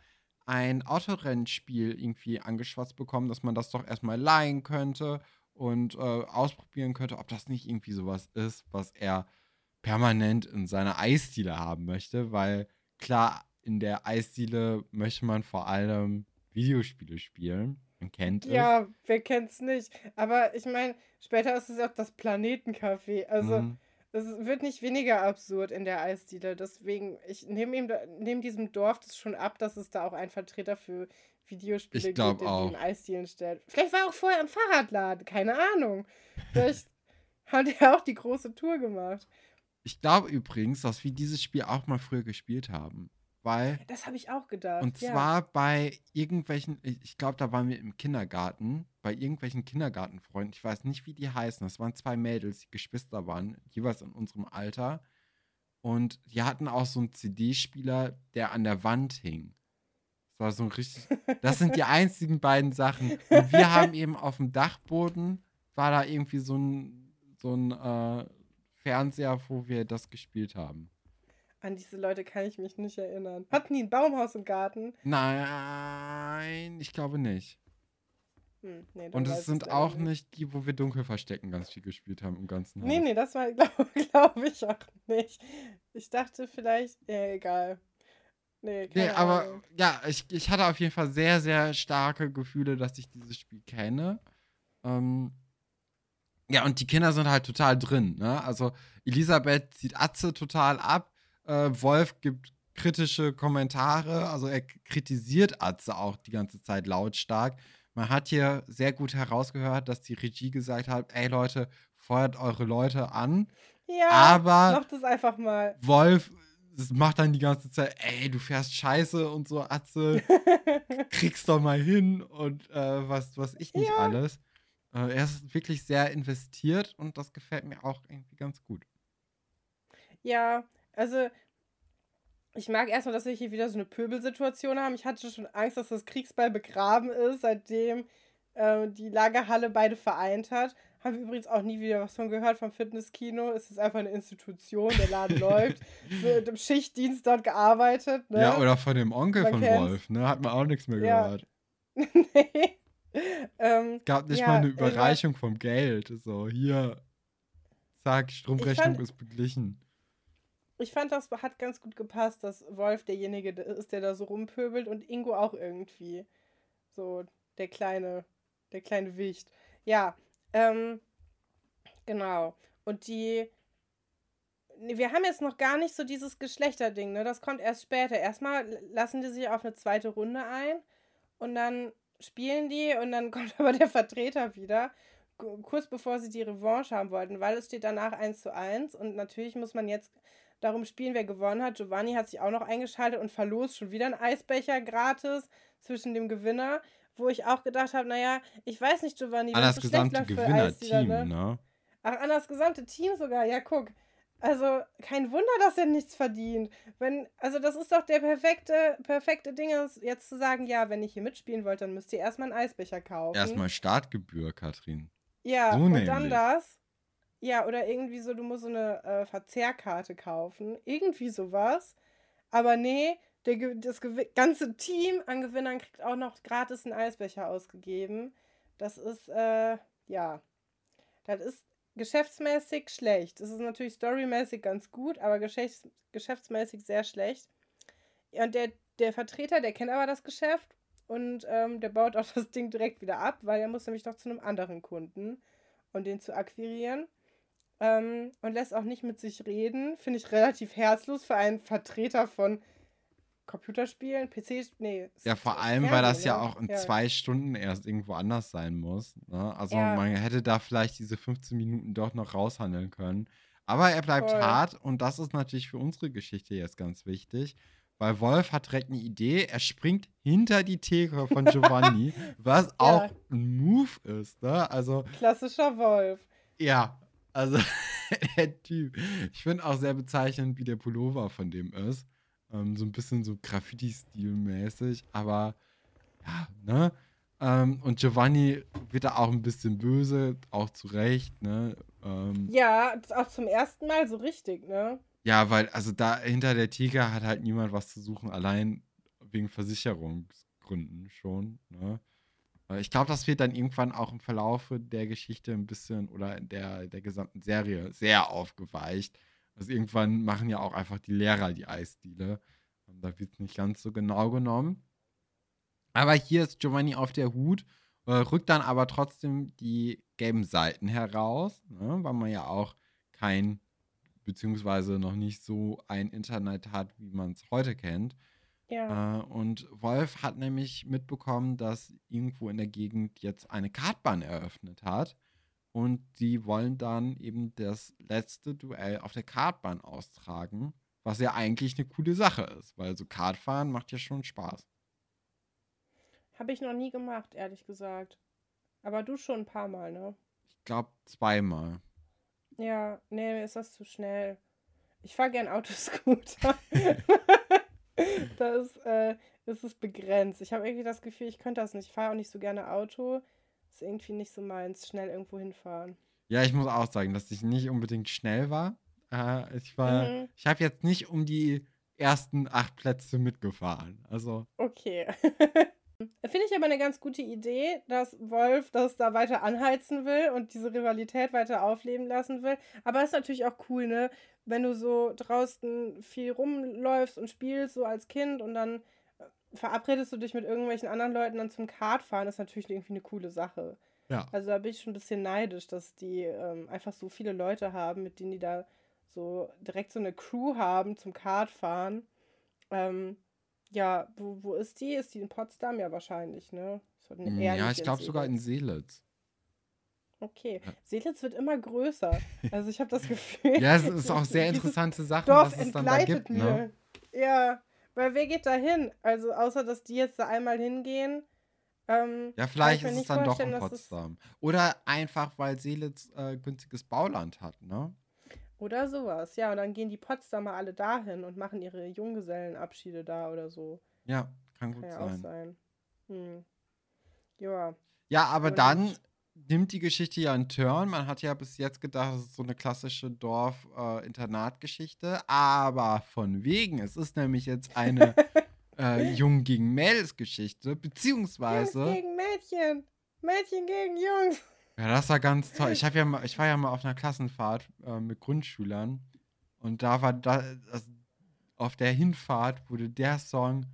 ein Autorennspiel irgendwie angeschwatzt bekommen, dass man das doch erstmal leihen könnte und äh, ausprobieren könnte, ob das nicht irgendwie sowas ist, was er permanent in seiner Eisdiele haben möchte, weil klar, in der Eisdiele möchte man vor allem Videospiele spielen. Man kennt es. Ja, wer kennt's nicht? Aber ich meine, später ist es auch das Planetencafé. Also, Mhm. es wird nicht weniger absurd in der Eisdiele. Deswegen, ich nehme ihm nehme diesem Dorf das schon ab, dass es da auch einen Vertreter für Videospiele Ich gibt, der in Eisdielen stellt. Vielleicht war er auch vorher im Fahrradladen, keine Ahnung. Vielleicht hat er auch die große Tour gemacht. Ich glaube übrigens, dass wir dieses Spiel auch mal früher gespielt haben. Weil, Das habe ich auch gedacht. und ja. zwar bei irgendwelchen, ich, glaube, da waren wir im Kindergarten, bei irgendwelchen Kindergartenfreunden, ich weiß nicht, wie die heißen, das waren zwei Mädels, die Geschwister waren, jeweils in unserem Alter. Und die hatten auch so einen CD-Spieler, der an der Wand hing. Das war so ein richtig, das sind die einzigen beiden Sachen. Und wir haben eben auf dem Dachboden, war da irgendwie so ein, so ein äh, Fernseher, wo wir das gespielt haben. An diese Leute kann ich mich nicht erinnern. Hatten die ein Baumhaus im Garten? Nein, ich glaube nicht. Hm, nee, Und es sind auch nicht die, wo wir Dunkelverstecken ganz viel gespielt haben im ganzen Haus. Nee, nee, das war, glaube glaub ich auch nicht. Ich dachte vielleicht, ja, egal. Nee, Nee, aber ja, ich, ich hatte auf jeden Fall sehr, sehr starke Gefühle, dass ich dieses Spiel kenne. Ähm, ja, und die Kinder sind halt total drin. Ne? Also Elisabeth zieht Atze total ab. Äh, Wolf gibt kritische Kommentare. Also er kritisiert Atze auch die ganze Zeit lautstark. Man hat hier sehr gut herausgehört, dass die Regie gesagt hat, ey Leute, feuert eure Leute an. Ja, aber- mach das einfach mal. Wolf macht dann die ganze Zeit, ey, du fährst scheiße und so, Atze, kriegst doch mal hin und äh, was, was ich nicht Ja. alles. Äh, er ist wirklich sehr investiert und das gefällt mir auch irgendwie ganz gut. Ja, also ich mag erstmal, dass wir hier wieder so eine Pöbelsituation haben. Ich hatte schon Angst, dass das Kriegsball begraben ist, seitdem äh, die Lagerhalle beide vereint hat. Haben wir übrigens auch nie wieder was von gehört vom Fitnesskino. Es ist einfach eine Institution, der Laden läuft. Wird im Schichtdienst dort gearbeitet. Ne? Ja, oder von dem Onkel Man von kennt's. Wolf, ne? Hat man auch nichts mehr Ja. gehört. nee. Ähm, Gab nicht Ja, mal eine irgendwas- Überreichung vom Geld. So, hier, zack, Stromrechnung fand- ist beglichen. ich fand, das hat ganz gut gepasst, dass Wolf derjenige ist, der da so rumpöbelt und Ingo auch irgendwie. So, der kleine, der kleine Wicht. Ja, ähm, genau. Und die. Wir haben jetzt noch gar nicht so dieses Geschlechterding, ne? Das kommt erst später. Erstmal lassen die sich auf eine zweite Runde ein und dann spielen die und dann kommt aber der Vertreter wieder, ku- kurz bevor sie die Revanche haben wollten, weil es steht danach 1 zu 1 und natürlich muss man jetzt darum spielen, wer gewonnen hat. Giovanni hat sich auch noch eingeschaltet und verlost schon wieder einen Eisbecher gratis zwischen dem Gewinner, wo ich auch gedacht habe, naja, ich weiß nicht, Giovanni, An das gesamte Gewinnerteam, ne? Ach, an das gesamte Team sogar, ja, guck. Also, kein Wunder, dass er nichts verdient. Wenn, also das ist doch der perfekte, perfekte Ding, jetzt zu sagen, ja, wenn ihr hier mitspielen wollt, dann müsst ihr erstmal einen Eisbecher kaufen. Erstmal Startgebühr, Katrin. Ja, so und nämlich. dann das. Ja, oder irgendwie so, du musst so eine äh, Verzehrkarte kaufen. Irgendwie sowas. Aber nee, der, das ganze Team an Gewinnern kriegt auch noch gratis einen Eisbecher ausgegeben. Das ist, äh, ja, das ist geschäftsmäßig schlecht. Das ist natürlich storymäßig ganz gut, aber geschäfts geschäftsmäßig sehr schlecht. Und der, der Vertreter, der kennt aber das Geschäft und ähm, der baut auch das Ding direkt wieder ab, weil er muss nämlich noch zu einem anderen Kunden und den zu akquirieren. Ähm, und lässt auch nicht mit sich reden. Finde ich relativ herzlos für einen Vertreter von Computerspielen, PC, nee. Ja, vor allem, weil das ja ne? auch in Ja. zwei Stunden erst irgendwo anders sein muss. Ne? Also Ja. man hätte da vielleicht diese 15 Minuten doch noch raushandeln können. Aber er bleibt Voll. hart und das ist natürlich für unsere Geschichte jetzt ganz wichtig. Weil Wolf hat direkt eine Idee, er springt hinter die Theke von Giovanni, was auch ein Move ist. Ne? Also Klassischer Wolf. ja, also der Typ. Ich finde auch sehr bezeichnend, wie der Pullover von dem ist. Ähm, so ein bisschen so Graffiti-Stil-mäßig, aber ja, ne? Ähm, und Giovanni wird da auch ein bisschen böse, auch zu Recht, ne? Ähm, Ja, das auch zum ersten Mal so richtig, ne? ja, weil, also da hinter der Tiger hat halt niemand was zu suchen, allein wegen Versicherungsgründen schon, ne? Äh, Ich glaube, das wird dann irgendwann auch im Verlaufe der Geschichte ein bisschen oder in der, der gesamten Serie sehr aufgeweicht. Also irgendwann machen ja auch einfach die Lehrer die Eisdiele. Und Da wird es nicht ganz so genau genommen. Aber hier ist Giovanni auf der Hut, äh, rückt dann aber trotzdem die gelben Seiten heraus, ne, weil man ja auch kein, beziehungsweise noch nicht so ein Internet hat, wie man es heute kennt. Ja. Äh, und Wolf hat nämlich mitbekommen, dass irgendwo in der Gegend jetzt eine Kartbahn eröffnet hat. Und die wollen dann eben das letzte Duell auf der Kartbahn austragen, was ja eigentlich eine coole Sache ist, weil so Kartfahren macht ja schon Spaß. Habe ich noch nie gemacht, ehrlich gesagt. Aber du schon ein paar Mal, ne? Ich glaube zweimal. Ja, nee, mir ist das zu schnell. Ich fahre gern Autoscooter. da ist, äh, ist es begrenzt. Ich habe irgendwie das Gefühl, ich könnte das nicht. Ich fahre auch nicht so gerne Auto. Ist irgendwie nicht so meins, schnell irgendwo hinfahren. Ja, ich muss auch sagen, dass ich nicht unbedingt schnell war. Äh, ich war, Mhm. ich habe jetzt nicht um die ersten acht Plätze mitgefahren. Also, Okay. Finde ich aber eine ganz gute Idee, dass Wolf das da weiter anheizen will und diese Rivalität weiter aufleben lassen will. Aber es ist natürlich auch cool, ne? Wenn du so draußen viel rumläufst und spielst, so als Kind und dann verabredest du dich mit irgendwelchen anderen Leuten dann zum Kartfahren, ist natürlich irgendwie eine coole Sache. ja. Also da bin ich schon ein bisschen neidisch, dass die ähm, einfach so viele Leute haben, mit denen die da so direkt so eine Crew haben zum Kartfahren. Ähm, ja, wo, wo ist die? Ist die in Potsdam? Ja, wahrscheinlich, ne? Halt Mm, Ja, ich glaube sogar in Seelitz. Okay. Ja. Seelitz wird immer größer. Also ich habe das Gefühl. Ja, es ist auch sehr interessante Sachen, Dorf was es dann da gibt, ne? mir. Ja, weil wer geht da hin? Also außer, dass die jetzt da einmal hingehen. Ähm, Ja, vielleicht ist es dann doch in Potsdam. Oder einfach, weil Seelitz äh, günstiges Bauland hat, ne? Oder sowas, ja. Und dann gehen die Potsdamer alle dahin und machen ihre Junggesellenabschiede da oder so. Ja, kann gut Kann ja auch sein. sein. Hm. Ja. Ja, aber Und- dann nimmt die Geschichte ja einen Turn. Man hat ja bis jetzt gedacht, es ist so eine klassische Dorf-Internat-Geschichte. aber von wegen, es ist nämlich jetzt eine äh, Jungen gegen Mädels-Geschichte, beziehungsweise. Jungs gegen Mädchen. Mädchen gegen Jungs. Ja, das war ganz toll. Ich, ja mal, ich war ja mal auf einer Klassenfahrt äh, mit Grundschülern und da war da, also auf der Hinfahrt wurde der Song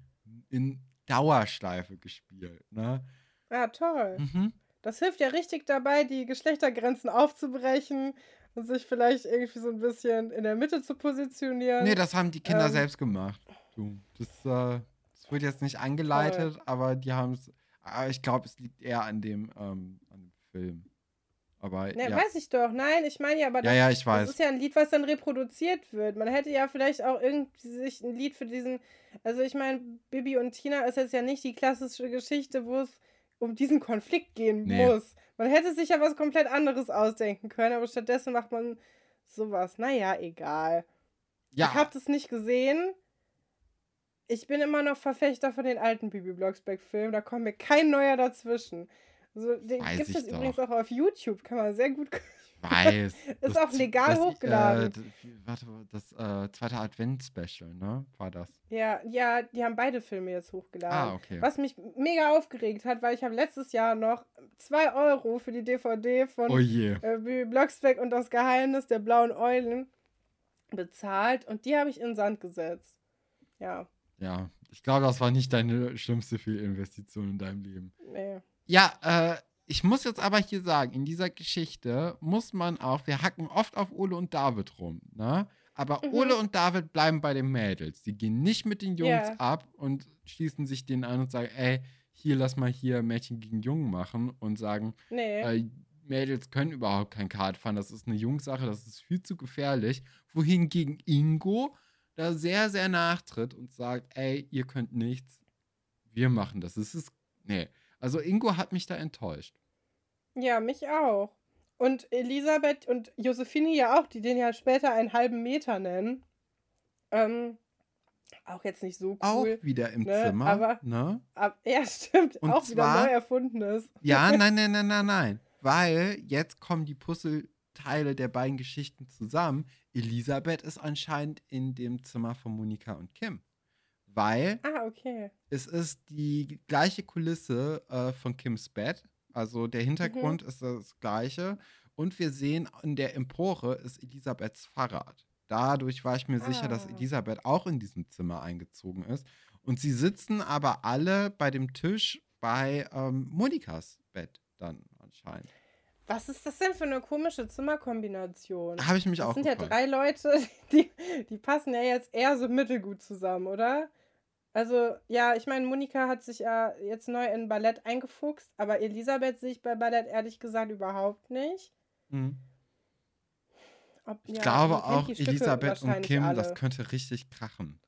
in Dauerschleife gespielt. Ne? Ja, toll. Mhm. Das hilft ja richtig dabei, die Geschlechtergrenzen aufzubrechen und sich vielleicht irgendwie so ein bisschen in der Mitte zu positionieren. Nee, das haben die Kinder ähm, selbst gemacht. Du, das, äh, das wird jetzt nicht angeleitet, toll. aber die haben es. Ich glaube, es liegt eher an dem, ähm, an dem Film. Aber, ne, ja. Weiß ich doch. Nein, ich meine ja, aber das, ja, ja, ich weiß. das ist ja ein Lied, was dann reproduziert wird. Man hätte ja vielleicht auch irgendwie sich ein Lied für diesen. Also ich meine, Bibi und Tina ist jetzt ja nicht die klassische Geschichte, wo es um diesen Konflikt gehen nee. muss. Man hätte sich ja was komplett anderes ausdenken können, aber stattdessen macht man sowas. Naja, egal. Ja. Ich habe das nicht gesehen. Ich bin immer noch Verfechter von den alten Bibi Blocksberg-Filmen. Da kommt mir kein neuer dazwischen. Also, den gibt es übrigens auch auf YouTube. Kann man sehr gut weiß. ist auch legal das, hochgeladen. Äh, warte, das äh, zweite Advent-Special, ne? War das? Ja, ja, die haben beide Filme jetzt hochgeladen. Ah, okay. Was mich mega aufgeregt hat, weil ich habe letztes Jahr noch 2 Euro für die DVD von oh. Äh, Blocksberg und das Geheimnis der blauen Eulen bezahlt und die habe ich in den Sand gesetzt. Ja. Ja, ich glaube, das war nicht deine schlimmste Fehlinvestition in deinem Leben. Nee. Ja, äh, ich muss jetzt aber hier sagen, in dieser Geschichte muss man auch, wir hacken oft auf Ole und David rum, ne? Aber mhm. Ole und David bleiben bei den Mädels. Die gehen nicht mit den Jungs yeah. ab und schließen sich denen an und sagen, ey, hier lass mal hier Mädchen gegen Jungen machen und sagen, nee. äh, Mädels können überhaupt kein Kart fahren, das ist eine Jungsache, das ist viel zu gefährlich. Wohingegen Ingo da sehr, sehr nachtritt und sagt, ey, ihr könnt nichts, wir machen das. Es ist, nee. Also Ingo hat mich da enttäuscht. Ja, mich auch. Und Elisabeth und Josephine ja auch, die den ja später einen halben Meter nennen. Ähm, auch jetzt nicht so cool. Auch wieder im ne? Zimmer. Aber, ne? Ab, ja, stimmt. Und auch zwar, wieder neu erfundenes. Ja, nein, nein, nein, nein, nein. Weil jetzt kommen die Puzzleteile der beiden Geschichten zusammen. Elisabeth ist anscheinend in dem Zimmer von Monika und Kim. Weil ah, okay. es ist die gleiche Kulisse äh, von Kims Bett. Also der Hintergrund mhm. ist das gleiche. Und wir sehen in der Empore ist Elisabeths Fahrrad. Dadurch war ich mir ah. sicher, dass ah. Elisabeth auch in diesem Zimmer eingezogen ist. Und sie sitzen aber alle bei dem Tisch bei ähm, Monikas Bett dann anscheinend. Was ist das denn für eine komische Zimmerkombination? Habe ich mich das auch Das sind gefragt. ja drei Leute, die, die passen ja jetzt eher so mittelgut zusammen, oder? Also, ja, ich meine, Monika hat sich ja jetzt neu in Ballett eingefuchst, aber Elisabeth sehe ich bei Ballett ehrlich gesagt überhaupt nicht. Mhm. Ob, ich ja, glaube auch, Elisabeth und Kim, alle. das könnte richtig krachen.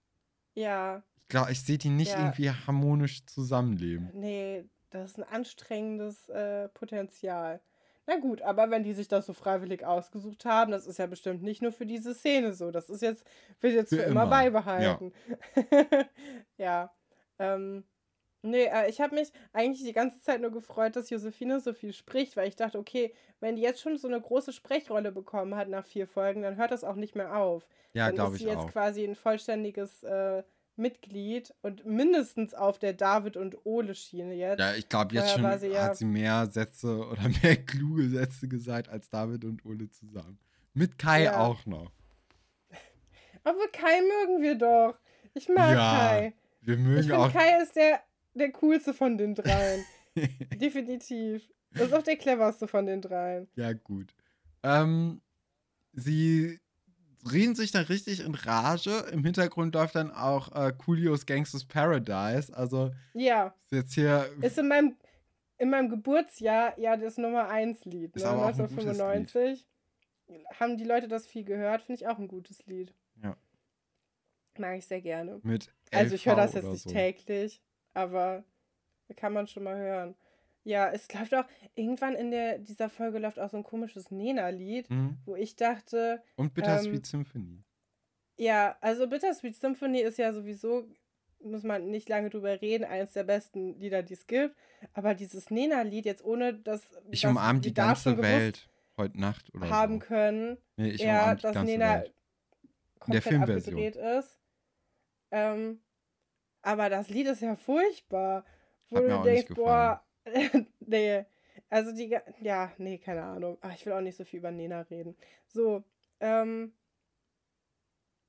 Ja. Ich glaube, ich sehe die nicht ja. irgendwie harmonisch zusammenleben. Nee, das ist ein anstrengendes äh, Potenzial. Na gut, aber wenn die sich das so freiwillig ausgesucht haben, das ist ja bestimmt nicht nur für diese Szene so. Das ist jetzt, wird jetzt für, für immer, immer, beibehalten. Ja. ja. Ähm, nee, äh, ich habe mich eigentlich die ganze Zeit nur gefreut, dass Josephine so viel spricht, weil ich dachte, okay, wenn die jetzt schon so eine große Sprechrolle bekommen hat nach vier Folgen, dann hört das auch nicht mehr auf. Ja, glaube ich. Dann ist sie jetzt quasi ein vollständiges äh, Mitglied und mindestens auf der David und Ole Schiene jetzt. Ja, ich glaube, jetzt schon sie, hat sie mehr Sätze oder mehr kluge Sätze gesagt als David und Ole zusammen. Mit Kai ja. auch noch. Aber Kai mögen wir doch. Ich mag ja, Kai. Wir mögen ich finde, Kai ist der, der coolste von den dreien. Definitiv. Das ist auch der cleverste von den dreien. Ja, gut. Ähm, sie reden sich dann richtig in Rage. Im Hintergrund läuft dann auch äh, Coolios Gangsters Paradise. Also ja. ist jetzt hier. Ist in meinem, in meinem Geburtsjahr ja das Nummer 1 Lied. Ne? 1995. Haben die Leute das viel gehört? Finde ich auch ein gutes Lied. Ja. Mag ich sehr gerne. Mit also ich höre das jetzt nicht so. täglich, aber kann man schon mal hören. Ja, es läuft auch, irgendwann in der, dieser Folge läuft auch so ein komisches Nena-Lied, mhm. wo ich dachte. Und Bittersweet ähm, Symphony. Ja, also Bittersweet Symphony ist ja sowieso muss man nicht lange drüber reden, eines der besten Lieder, die es gibt. Aber dieses Nena-Lied, jetzt ohne dass. Ich dass umarm wir die ganze Welt heute Nacht oder haben so. können, Nee, ich ja, umarm die dass ganze Nena Welt. komplett Filmversion. abgedreht ist. Ähm, aber das Lied ist ja furchtbar. Wo Hat du denkst, boah, nee. Also die, ja, nee, keine Ahnung. Ach, ich will auch nicht so viel über Nena reden. So, ähm,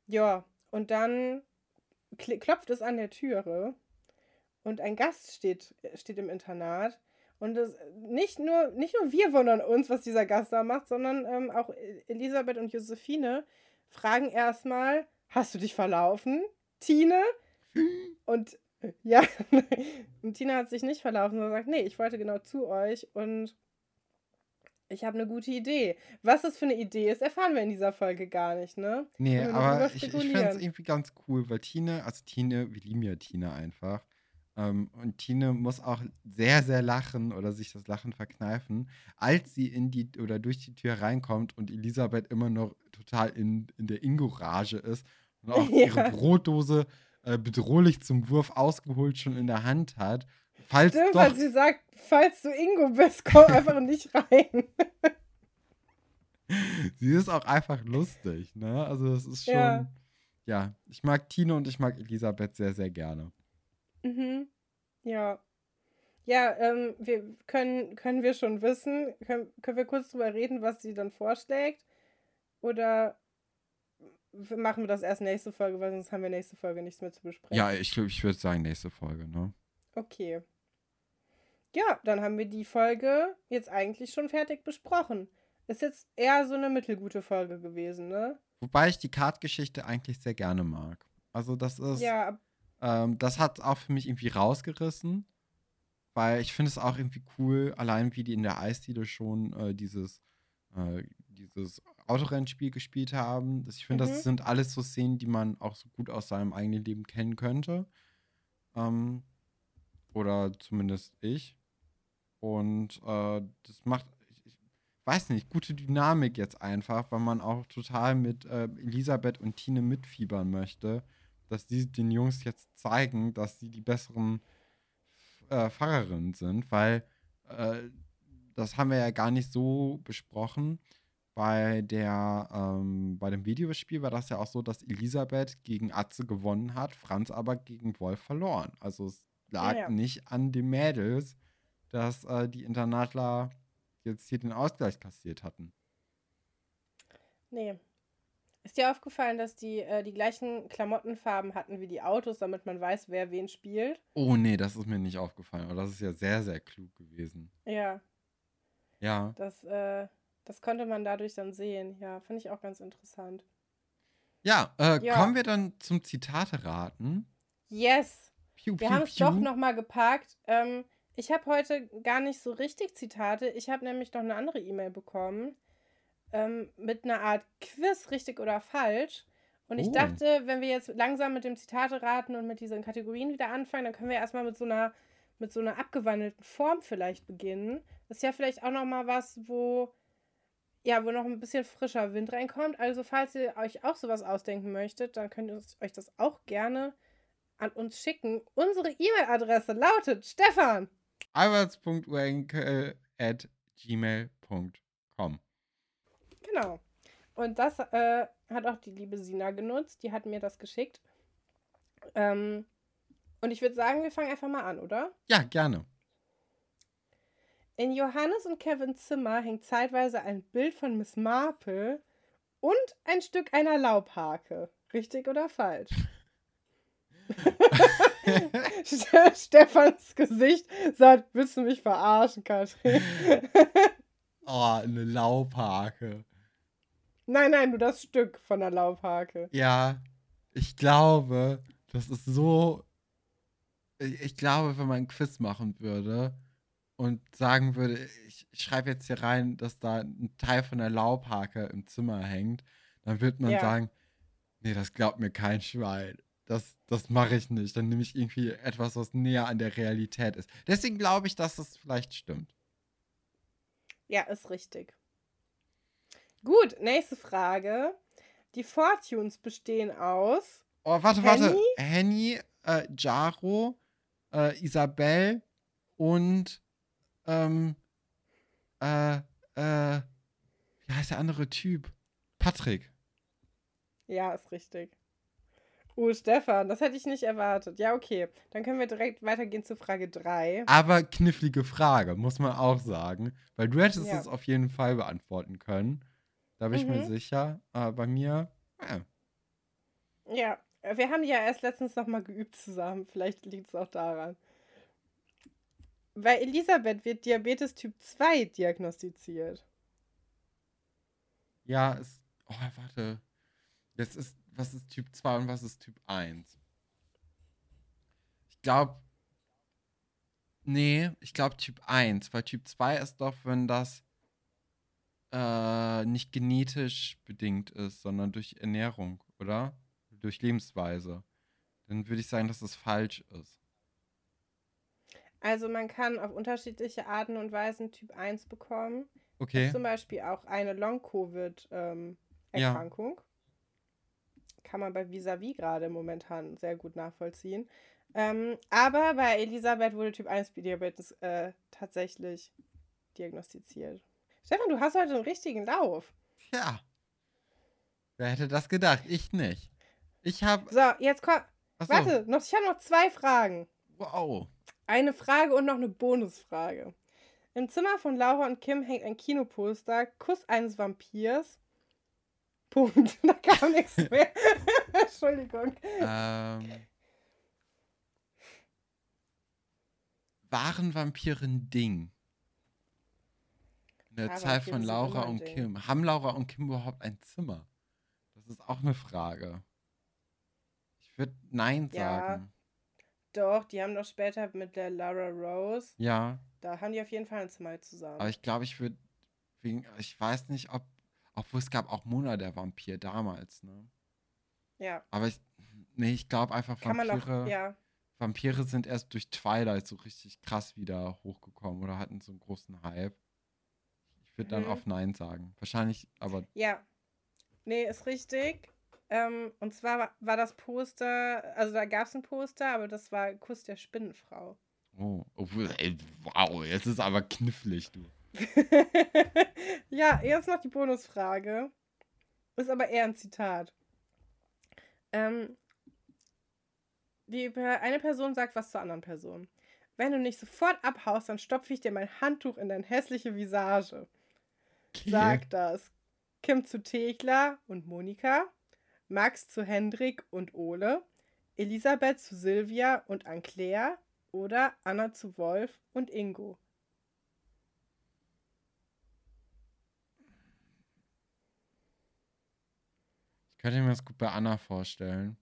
ja, und dann klopft es an der Türe und ein Gast steht, steht im Internat. Und das, nicht, nur, nicht nur wir wundern uns, was dieser Gast da macht, sondern ähm, auch Elisabeth und Josephine fragen erstmal, hast du dich verlaufen, Tine? Und äh, ja, und Tina hat sich nicht verlaufen, sondern sagt, nee, ich wollte genau zu euch und ich habe eine gute Idee. Was das für eine Idee ist, erfahren wir in dieser Folge gar nicht, ne? Nee, aber ich, ich fände es irgendwie ganz cool, weil Tine, also Tine, wir lieben ja Tine einfach. Ähm, und Tine muss auch sehr, sehr lachen oder sich das Lachen verkneifen, als sie in die oder durch die Tür reinkommt und Elisabeth immer noch total in, in der Ingo-Rage ist und auch Ja. ihre Brotdose äh, bedrohlich zum Wurf ausgeholt schon in der Hand hat. Falls Stimmt, doch weil sie sagt, falls du Ingo bist, komm einfach nicht rein. sie ist auch einfach lustig, ne? Also es ist schon, Ja. ja, ich mag Tine und ich mag Elisabeth sehr, sehr gerne. Mhm. Ja. Ja, ähm, wir können, können wir schon wissen, können, können wir kurz drüber reden, was sie dann vorschlägt? Oder machen wir das erst nächste Folge, weil sonst haben wir nächste Folge nichts mehr zu besprechen. Ja, ich glaube, ich würde sagen, nächste Folge, ne? Okay. Ja, dann haben wir die Folge jetzt eigentlich schon fertig besprochen. Ist jetzt eher so eine mittelgute Folge gewesen, ne? Wobei ich die Kartgeschichte eigentlich sehr gerne mag. Also das ist, Ja, ähm, das hat auch für mich irgendwie rausgerissen, weil ich finde es auch irgendwie cool, allein wie die in der Eisdiele schon äh, dieses, äh, dieses Autorennspiel gespielt haben. Das, ich finde, Mhm. das sind alles so Szenen, die man auch so gut aus seinem eigenen Leben kennen könnte. Ähm, oder zumindest ich. Und äh, das macht, ich, ich weiß nicht, gute Dynamik jetzt einfach, weil man auch total mit äh, Elisabeth und Tine mitfiebern möchte, dass die den Jungs jetzt zeigen, dass sie die besseren äh, Fahrerinnen sind, weil äh, das haben wir ja gar nicht so besprochen. Bei der, ähm, bei dem Videospiel war das ja auch so, dass Elisabeth gegen Atze gewonnen hat, Franz aber gegen Wolf verloren. Also es lag Ja. nicht an den Mädels, dass äh, die Internatler jetzt hier den Ausgleich kassiert hatten. nee. Ist dir aufgefallen, dass die äh, die gleichen Klamottenfarben hatten wie die Autos, damit man weiß, wer wen spielt? Oh nee, das ist mir nicht aufgefallen. Aber das ist ja sehr, sehr klug gewesen. Ja, Ja. das, äh, das konnte man dadurch dann sehen. Ja, finde ich auch ganz interessant. Ja, äh, Ja. kommen wir dann zum Zitate raten. Yes! Piu, Wir haben es doch nochmal gepackt. Ähm, ich habe heute gar nicht so richtig Zitate. Ich habe nämlich noch eine andere E-Mail bekommen ähm, mit einer Art Quiz, richtig oder falsch. Und ich Oh. dachte, wenn wir jetzt langsam mit dem Zitate raten und mit diesen Kategorien wieder anfangen, dann können wir erstmal mit so einer mit so einer abgewandelten Form vielleicht beginnen. Das ist ja vielleicht auch noch mal was, wo ja, wo noch ein bisschen frischer Wind reinkommt. Also falls ihr euch auch sowas ausdenken möchtet, dann könnt ihr euch das auch gerne an uns schicken. Unsere E-Mail-Adresse lautet Stefan. alberts.uenkel at gmail.com. Genau. Und das äh, hat auch die liebe Sina genutzt. Die hat mir das geschickt. Ähm, und ich würde sagen, wir fangen einfach mal an, oder? Ja, gerne. In Johannes und Kevins Zimmer hängt zeitweise ein Bild von Miss Marple und ein Stück einer Laubhake. Richtig oder falsch? Ste- Stefans Gesicht sagt, willst du mich verarschen, Katrin? oh, eine Laubhake. nein, nein, nur das Stück von der Laubhake. Ja, ich glaube, das ist so. Ich ich glaube, wenn man ein Quiz machen würde und sagen würde, ich, ich schreibe jetzt hier rein, dass da ein Teil von der Laubhake im Zimmer hängt, dann wird man Ja. sagen, nee, das glaubt mir kein Schwein. Das, das mache ich nicht. Dann nehme ich irgendwie etwas, was näher an der Realität ist. Deswegen glaube ich, dass das vielleicht stimmt. Ja, ist richtig. Gut, nächste Frage. Die Fortunes bestehen aus. Oh, warte, warte. Henny? Henny, äh, Jaro, äh, Isabel und ähm, äh, äh, wie heißt der andere Typ? Patrick. Ja, ist richtig. Oh, Stefan, das hätte ich nicht erwartet. Ja, okay. Dann können wir direkt weitergehen zu Frage 3. Aber knifflige Frage, muss man auch sagen. Weil du hättest Ja. es auf jeden Fall beantworten können. Da bin ich mir Mhm. sicher. Aber bei mir, äh, Ja, äh, wir haben ja erst letztens nochmal geübt zusammen. Vielleicht liegt es auch daran. Bei Elisabeth wird Diabetes Typ 2 diagnostiziert. ja, es. Oh, warte. Das ist, was ist Typ 2 und was ist Typ 1? Ich glaube. Nee, ich glaube Typ 1, weil Typ 2 ist doch, wenn das äh, nicht genetisch bedingt ist, sondern durch Ernährung, oder? Durch Lebensweise. Dann würde ich sagen, dass das falsch ist. Also man kann auf unterschiedliche Arten und Weisen Typ 1 bekommen. Okay. zum Beispiel auch eine Ja. Long-Covid-Erkrankung. Kann man bei Visavi gerade momentan sehr gut nachvollziehen. Ähm, aber bei Elisabeth wurde Typ 1 Diabetes äh, tatsächlich diagnostiziert. Stefan, du hast heute einen richtigen Lauf. Tja. Wer hätte das gedacht? Ich nicht. Ich habe. So, jetzt komm. Warte, noch, ich habe noch zwei Fragen. Wow. Eine Frage und noch eine Bonusfrage. Im Zimmer von Laura und Kim hängt ein Kinoposter, Kuss eines Vampirs. Punkt. Da kam nichts mehr. Entschuldigung. Ähm, waren Vampire ein Ding? In der Ja, Zeit Vampire von Laura und Ding. Kim. Haben Laura und Kim überhaupt ein Zimmer? Das ist auch eine Frage. Ich würde Nein Ja. sagen. Doch, die haben doch später mit der Laura Rose, Ja, da haben die auf jeden Fall ein Zimmer zusammen. aber ich glaube, ich würde wegen, ich weiß nicht, ob, obwohl es gab auch Mona der Vampir damals, ne? ja, Aber ich, nee, ich glaube einfach kann man Vampire. doch, ja. Vampire sind erst durch Twilight so richtig krass wieder hochgekommen oder hatten so einen großen Hype. Ich würde dann Mhm. auf Nein sagen. Wahrscheinlich, aber Ja. Nee, ist richtig. Ähm, und zwar war, das Poster, also da gab es ein Poster, aber das war Kuss der Spinnenfrau. oh, ey, wow, jetzt ist aber knifflig, du. ja, jetzt noch die Bonusfrage. Ist aber eher ein Zitat. Ähm, die, eine Person sagt was zur anderen Person. Wenn du nicht sofort abhaust, dann stopfe ich dir mein Handtuch in deine hässliche Visage. Okay. Sagt das Kim zu Thekla und Monika, Max zu Hendrik und Ole, Elisabeth zu Silvia und Anclair oder Anna zu Wolf und Ingo. Ich könnte mir das gut bei Anna vorstellen.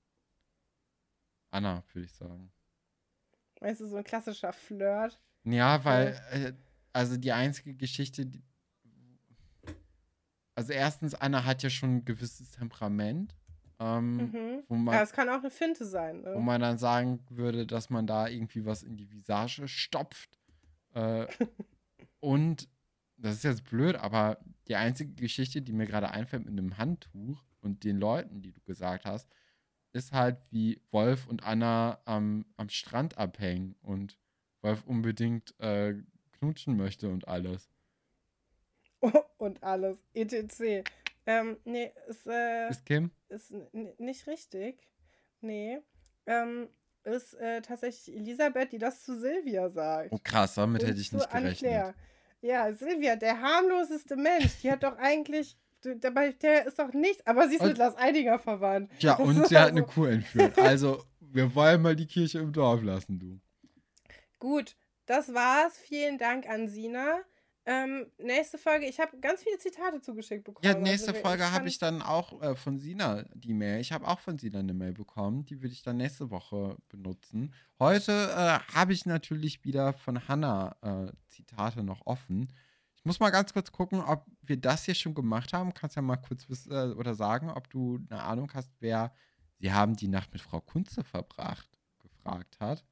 Anna, würde ich sagen. Weißt du, so ein klassischer Flirt. Ja, weil, äh, also die einzige Geschichte, die, also erstens, Anna hat ja schon ein gewisses Temperament, ähm, Mhm. wo man Ja, es kann auch eine Finte sein. wo Ne? man dann sagen würde, dass man da irgendwie was in die Visage stopft. Äh, und das ist jetzt blöd, aber die einzige Geschichte, die mir gerade einfällt mit einem Handtuch und den Leuten, die du gesagt hast, ist halt, wie Wolf und Anna am, am Strand abhängen und Wolf unbedingt äh, knutschen möchte und alles. und alles. ETC. Ähm, nee, ist, äh, Ist Kim? ist nicht richtig. Nee. Ähm, ist äh, tatsächlich Elisabeth, die das zu Silvia sagt. Oh krass, damit Und hätte ich nicht gerechnet. Anclair. Ja, Silvia, der harmloseste Mensch. Die hat doch eigentlich. Dabei, der ist doch nichts. Aber sie ist Und- mit Lars Eidinger verwandt. Ja, Das und sie hat also- eine Kuh entführt. Also, wir wollen mal die Kirche im Dorf lassen, du. Gut, das war's. Vielen Dank an Sina. Ähm, nächste Folge, ich habe ganz viele Zitate zugeschickt bekommen. Ja, Also nächste wir- Folge habe ich dann auch äh, von Sina die Mail. Ich habe auch von Sina eine Mail bekommen. Die würde ich dann nächste Woche benutzen. Heute äh, habe ich natürlich wieder von Hannah äh, Zitate noch offen. Ich muss mal ganz kurz gucken, ob wir das hier schon gemacht haben. Kannst ja mal kurz wissen äh, oder sagen, ob du eine Ahnung hast, wer Sie haben die Nacht mit Frau Kunze verbracht, gefragt hat.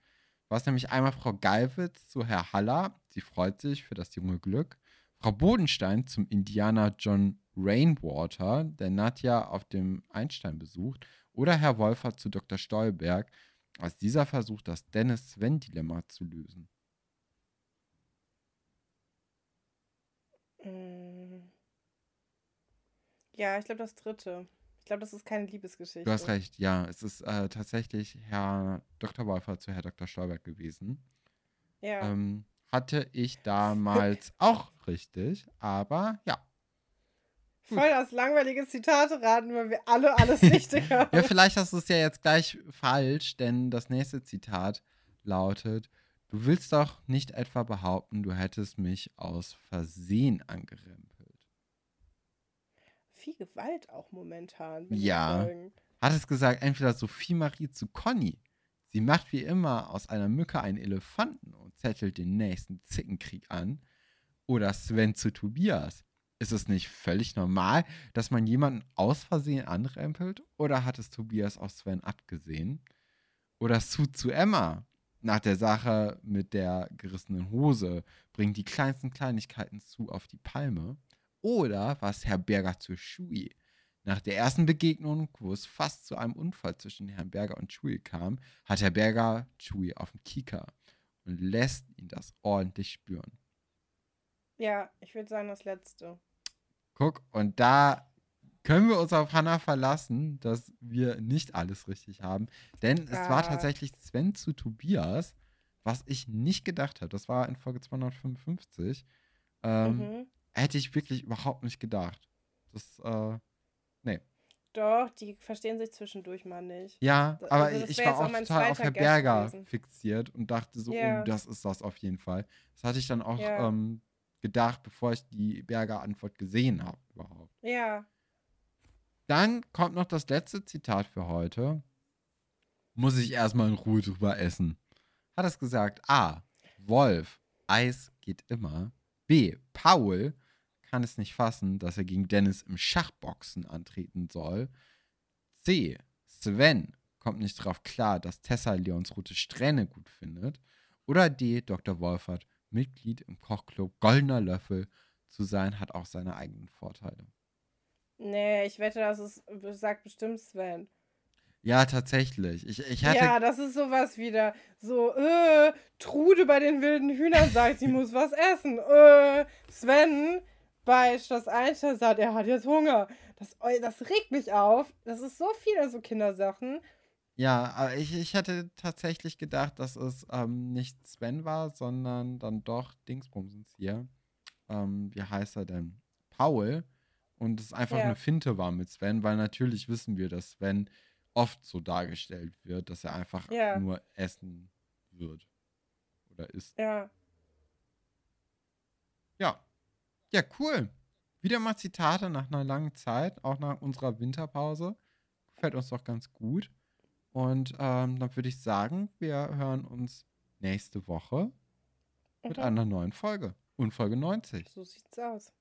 War es nämlich einmal Frau Geiwitz zu Herr Haller. Sie freut sich für das junge Glück. Frau Bodenstein zum Indianer John Rainwater, der Nadja auf dem Einstein besucht. Oder Herr Wolfert zu Dr. Stolberg. als dieser versucht, das Dennis-Sven-Dilemma zu lösen. Mm. Ja, ich glaube das dritte. Ich glaube, das ist keine Liebesgeschichte. Du hast recht, ja. Es ist äh, tatsächlich Herr Dr. Wolfer zu Herr Dr. Stolberg gewesen. Ja. Ähm, hatte ich damals auch richtig, aber ja. Voll das langweilige Zitate raten, weil wir alle alles richtig haben. Ja, vielleicht hast du es ja jetzt gleich falsch, denn das nächste Zitat lautet: Du willst doch nicht etwa behaupten, du hättest mich aus Versehen angerempelt. Viel Gewalt auch momentan. Ja. Hat es gesagt, entweder Sophie Marie zu Conny. Sie macht wie immer aus einer Mücke einen Elefanten und zettelt den nächsten Zickenkrieg an. Oder Sven zu Tobias. Ist es nicht völlig normal, dass man jemanden aus Versehen anrempelt? Oder hat es Tobias auf Sven abgesehen? Oder Sue zu Emma. Nach der Sache mit der gerissenen Hose bringt die kleinsten Kleinigkeiten zu auf die Palme. Oder was Herr Berger zu Shui. Nach der ersten Begegnung, wo es fast zu einem Unfall zwischen Herrn Berger und Chewie kam, hat Herr Berger Chewie auf den Kieker und lässt ihn das ordentlich spüren. Ja, ich würde sagen, das letzte. Guck, und da können wir uns auf Hannah verlassen, dass wir nicht alles richtig haben. Denn es war Ah. tatsächlich Sven zu Tobias, was ich nicht gedacht habe. Das war in Folge 255. Ähm, Mhm. Hätte ich wirklich überhaupt nicht gedacht. Das, äh, nee. Doch, die verstehen sich zwischendurch mal nicht. Ja, aber also ich war auch total auf Herr Berger fixiert und dachte so, Ja. oh, das ist das auf jeden Fall. Das hatte ich dann auch Ja. ähm, gedacht, bevor ich die Berger Antwort gesehen habe überhaupt. Ja. Dann kommt noch das letzte Zitat für heute. Muss ich erstmal in Ruhe drüber essen. Hat es gesagt, A. Wolf, Eis geht immer. B. Paul kann es nicht fassen, dass er gegen Dennis im Schachboxen antreten soll. C. Sven kommt nicht darauf klar, dass Tessa Leons rote Strähne gut findet. Oder D. Dr. Wolfert, Mitglied im Kochclub Goldener Löffel zu sein, hat auch seine eigenen Vorteile. Nee, ich wette, das ist, sagt bestimmt Sven. Ja, tatsächlich. Ich, ich hatte. Ja, das ist sowas wieder. So, äh, Trude bei den wilden Hühnern sagt, sie muss was essen. Äh, Sven bei Schloss Einstein sagt, er hat jetzt Hunger. Das, das regt mich auf. Das ist so viele so Kindersachen. Ja, aber ich, ich hätte tatsächlich gedacht, dass es ähm, nicht Sven war, sondern dann doch Dingsbumsens hier. Ähm, wie heißt er denn? Paul. Und es einfach Ja. eine Finte war mit Sven, weil natürlich wissen wir, dass Sven oft so dargestellt wird, dass er einfach Ja. nur essen wird. Oder isst. Ja. Ja. Ja, cool. Wieder mal Zitate nach einer langen Zeit, auch nach unserer Winterpause. Gefällt uns doch ganz gut. Und ähm, dann würde ich sagen, wir hören uns nächste Woche mit Mhm. einer neuen Folge. Und Folge 90. So sieht's aus.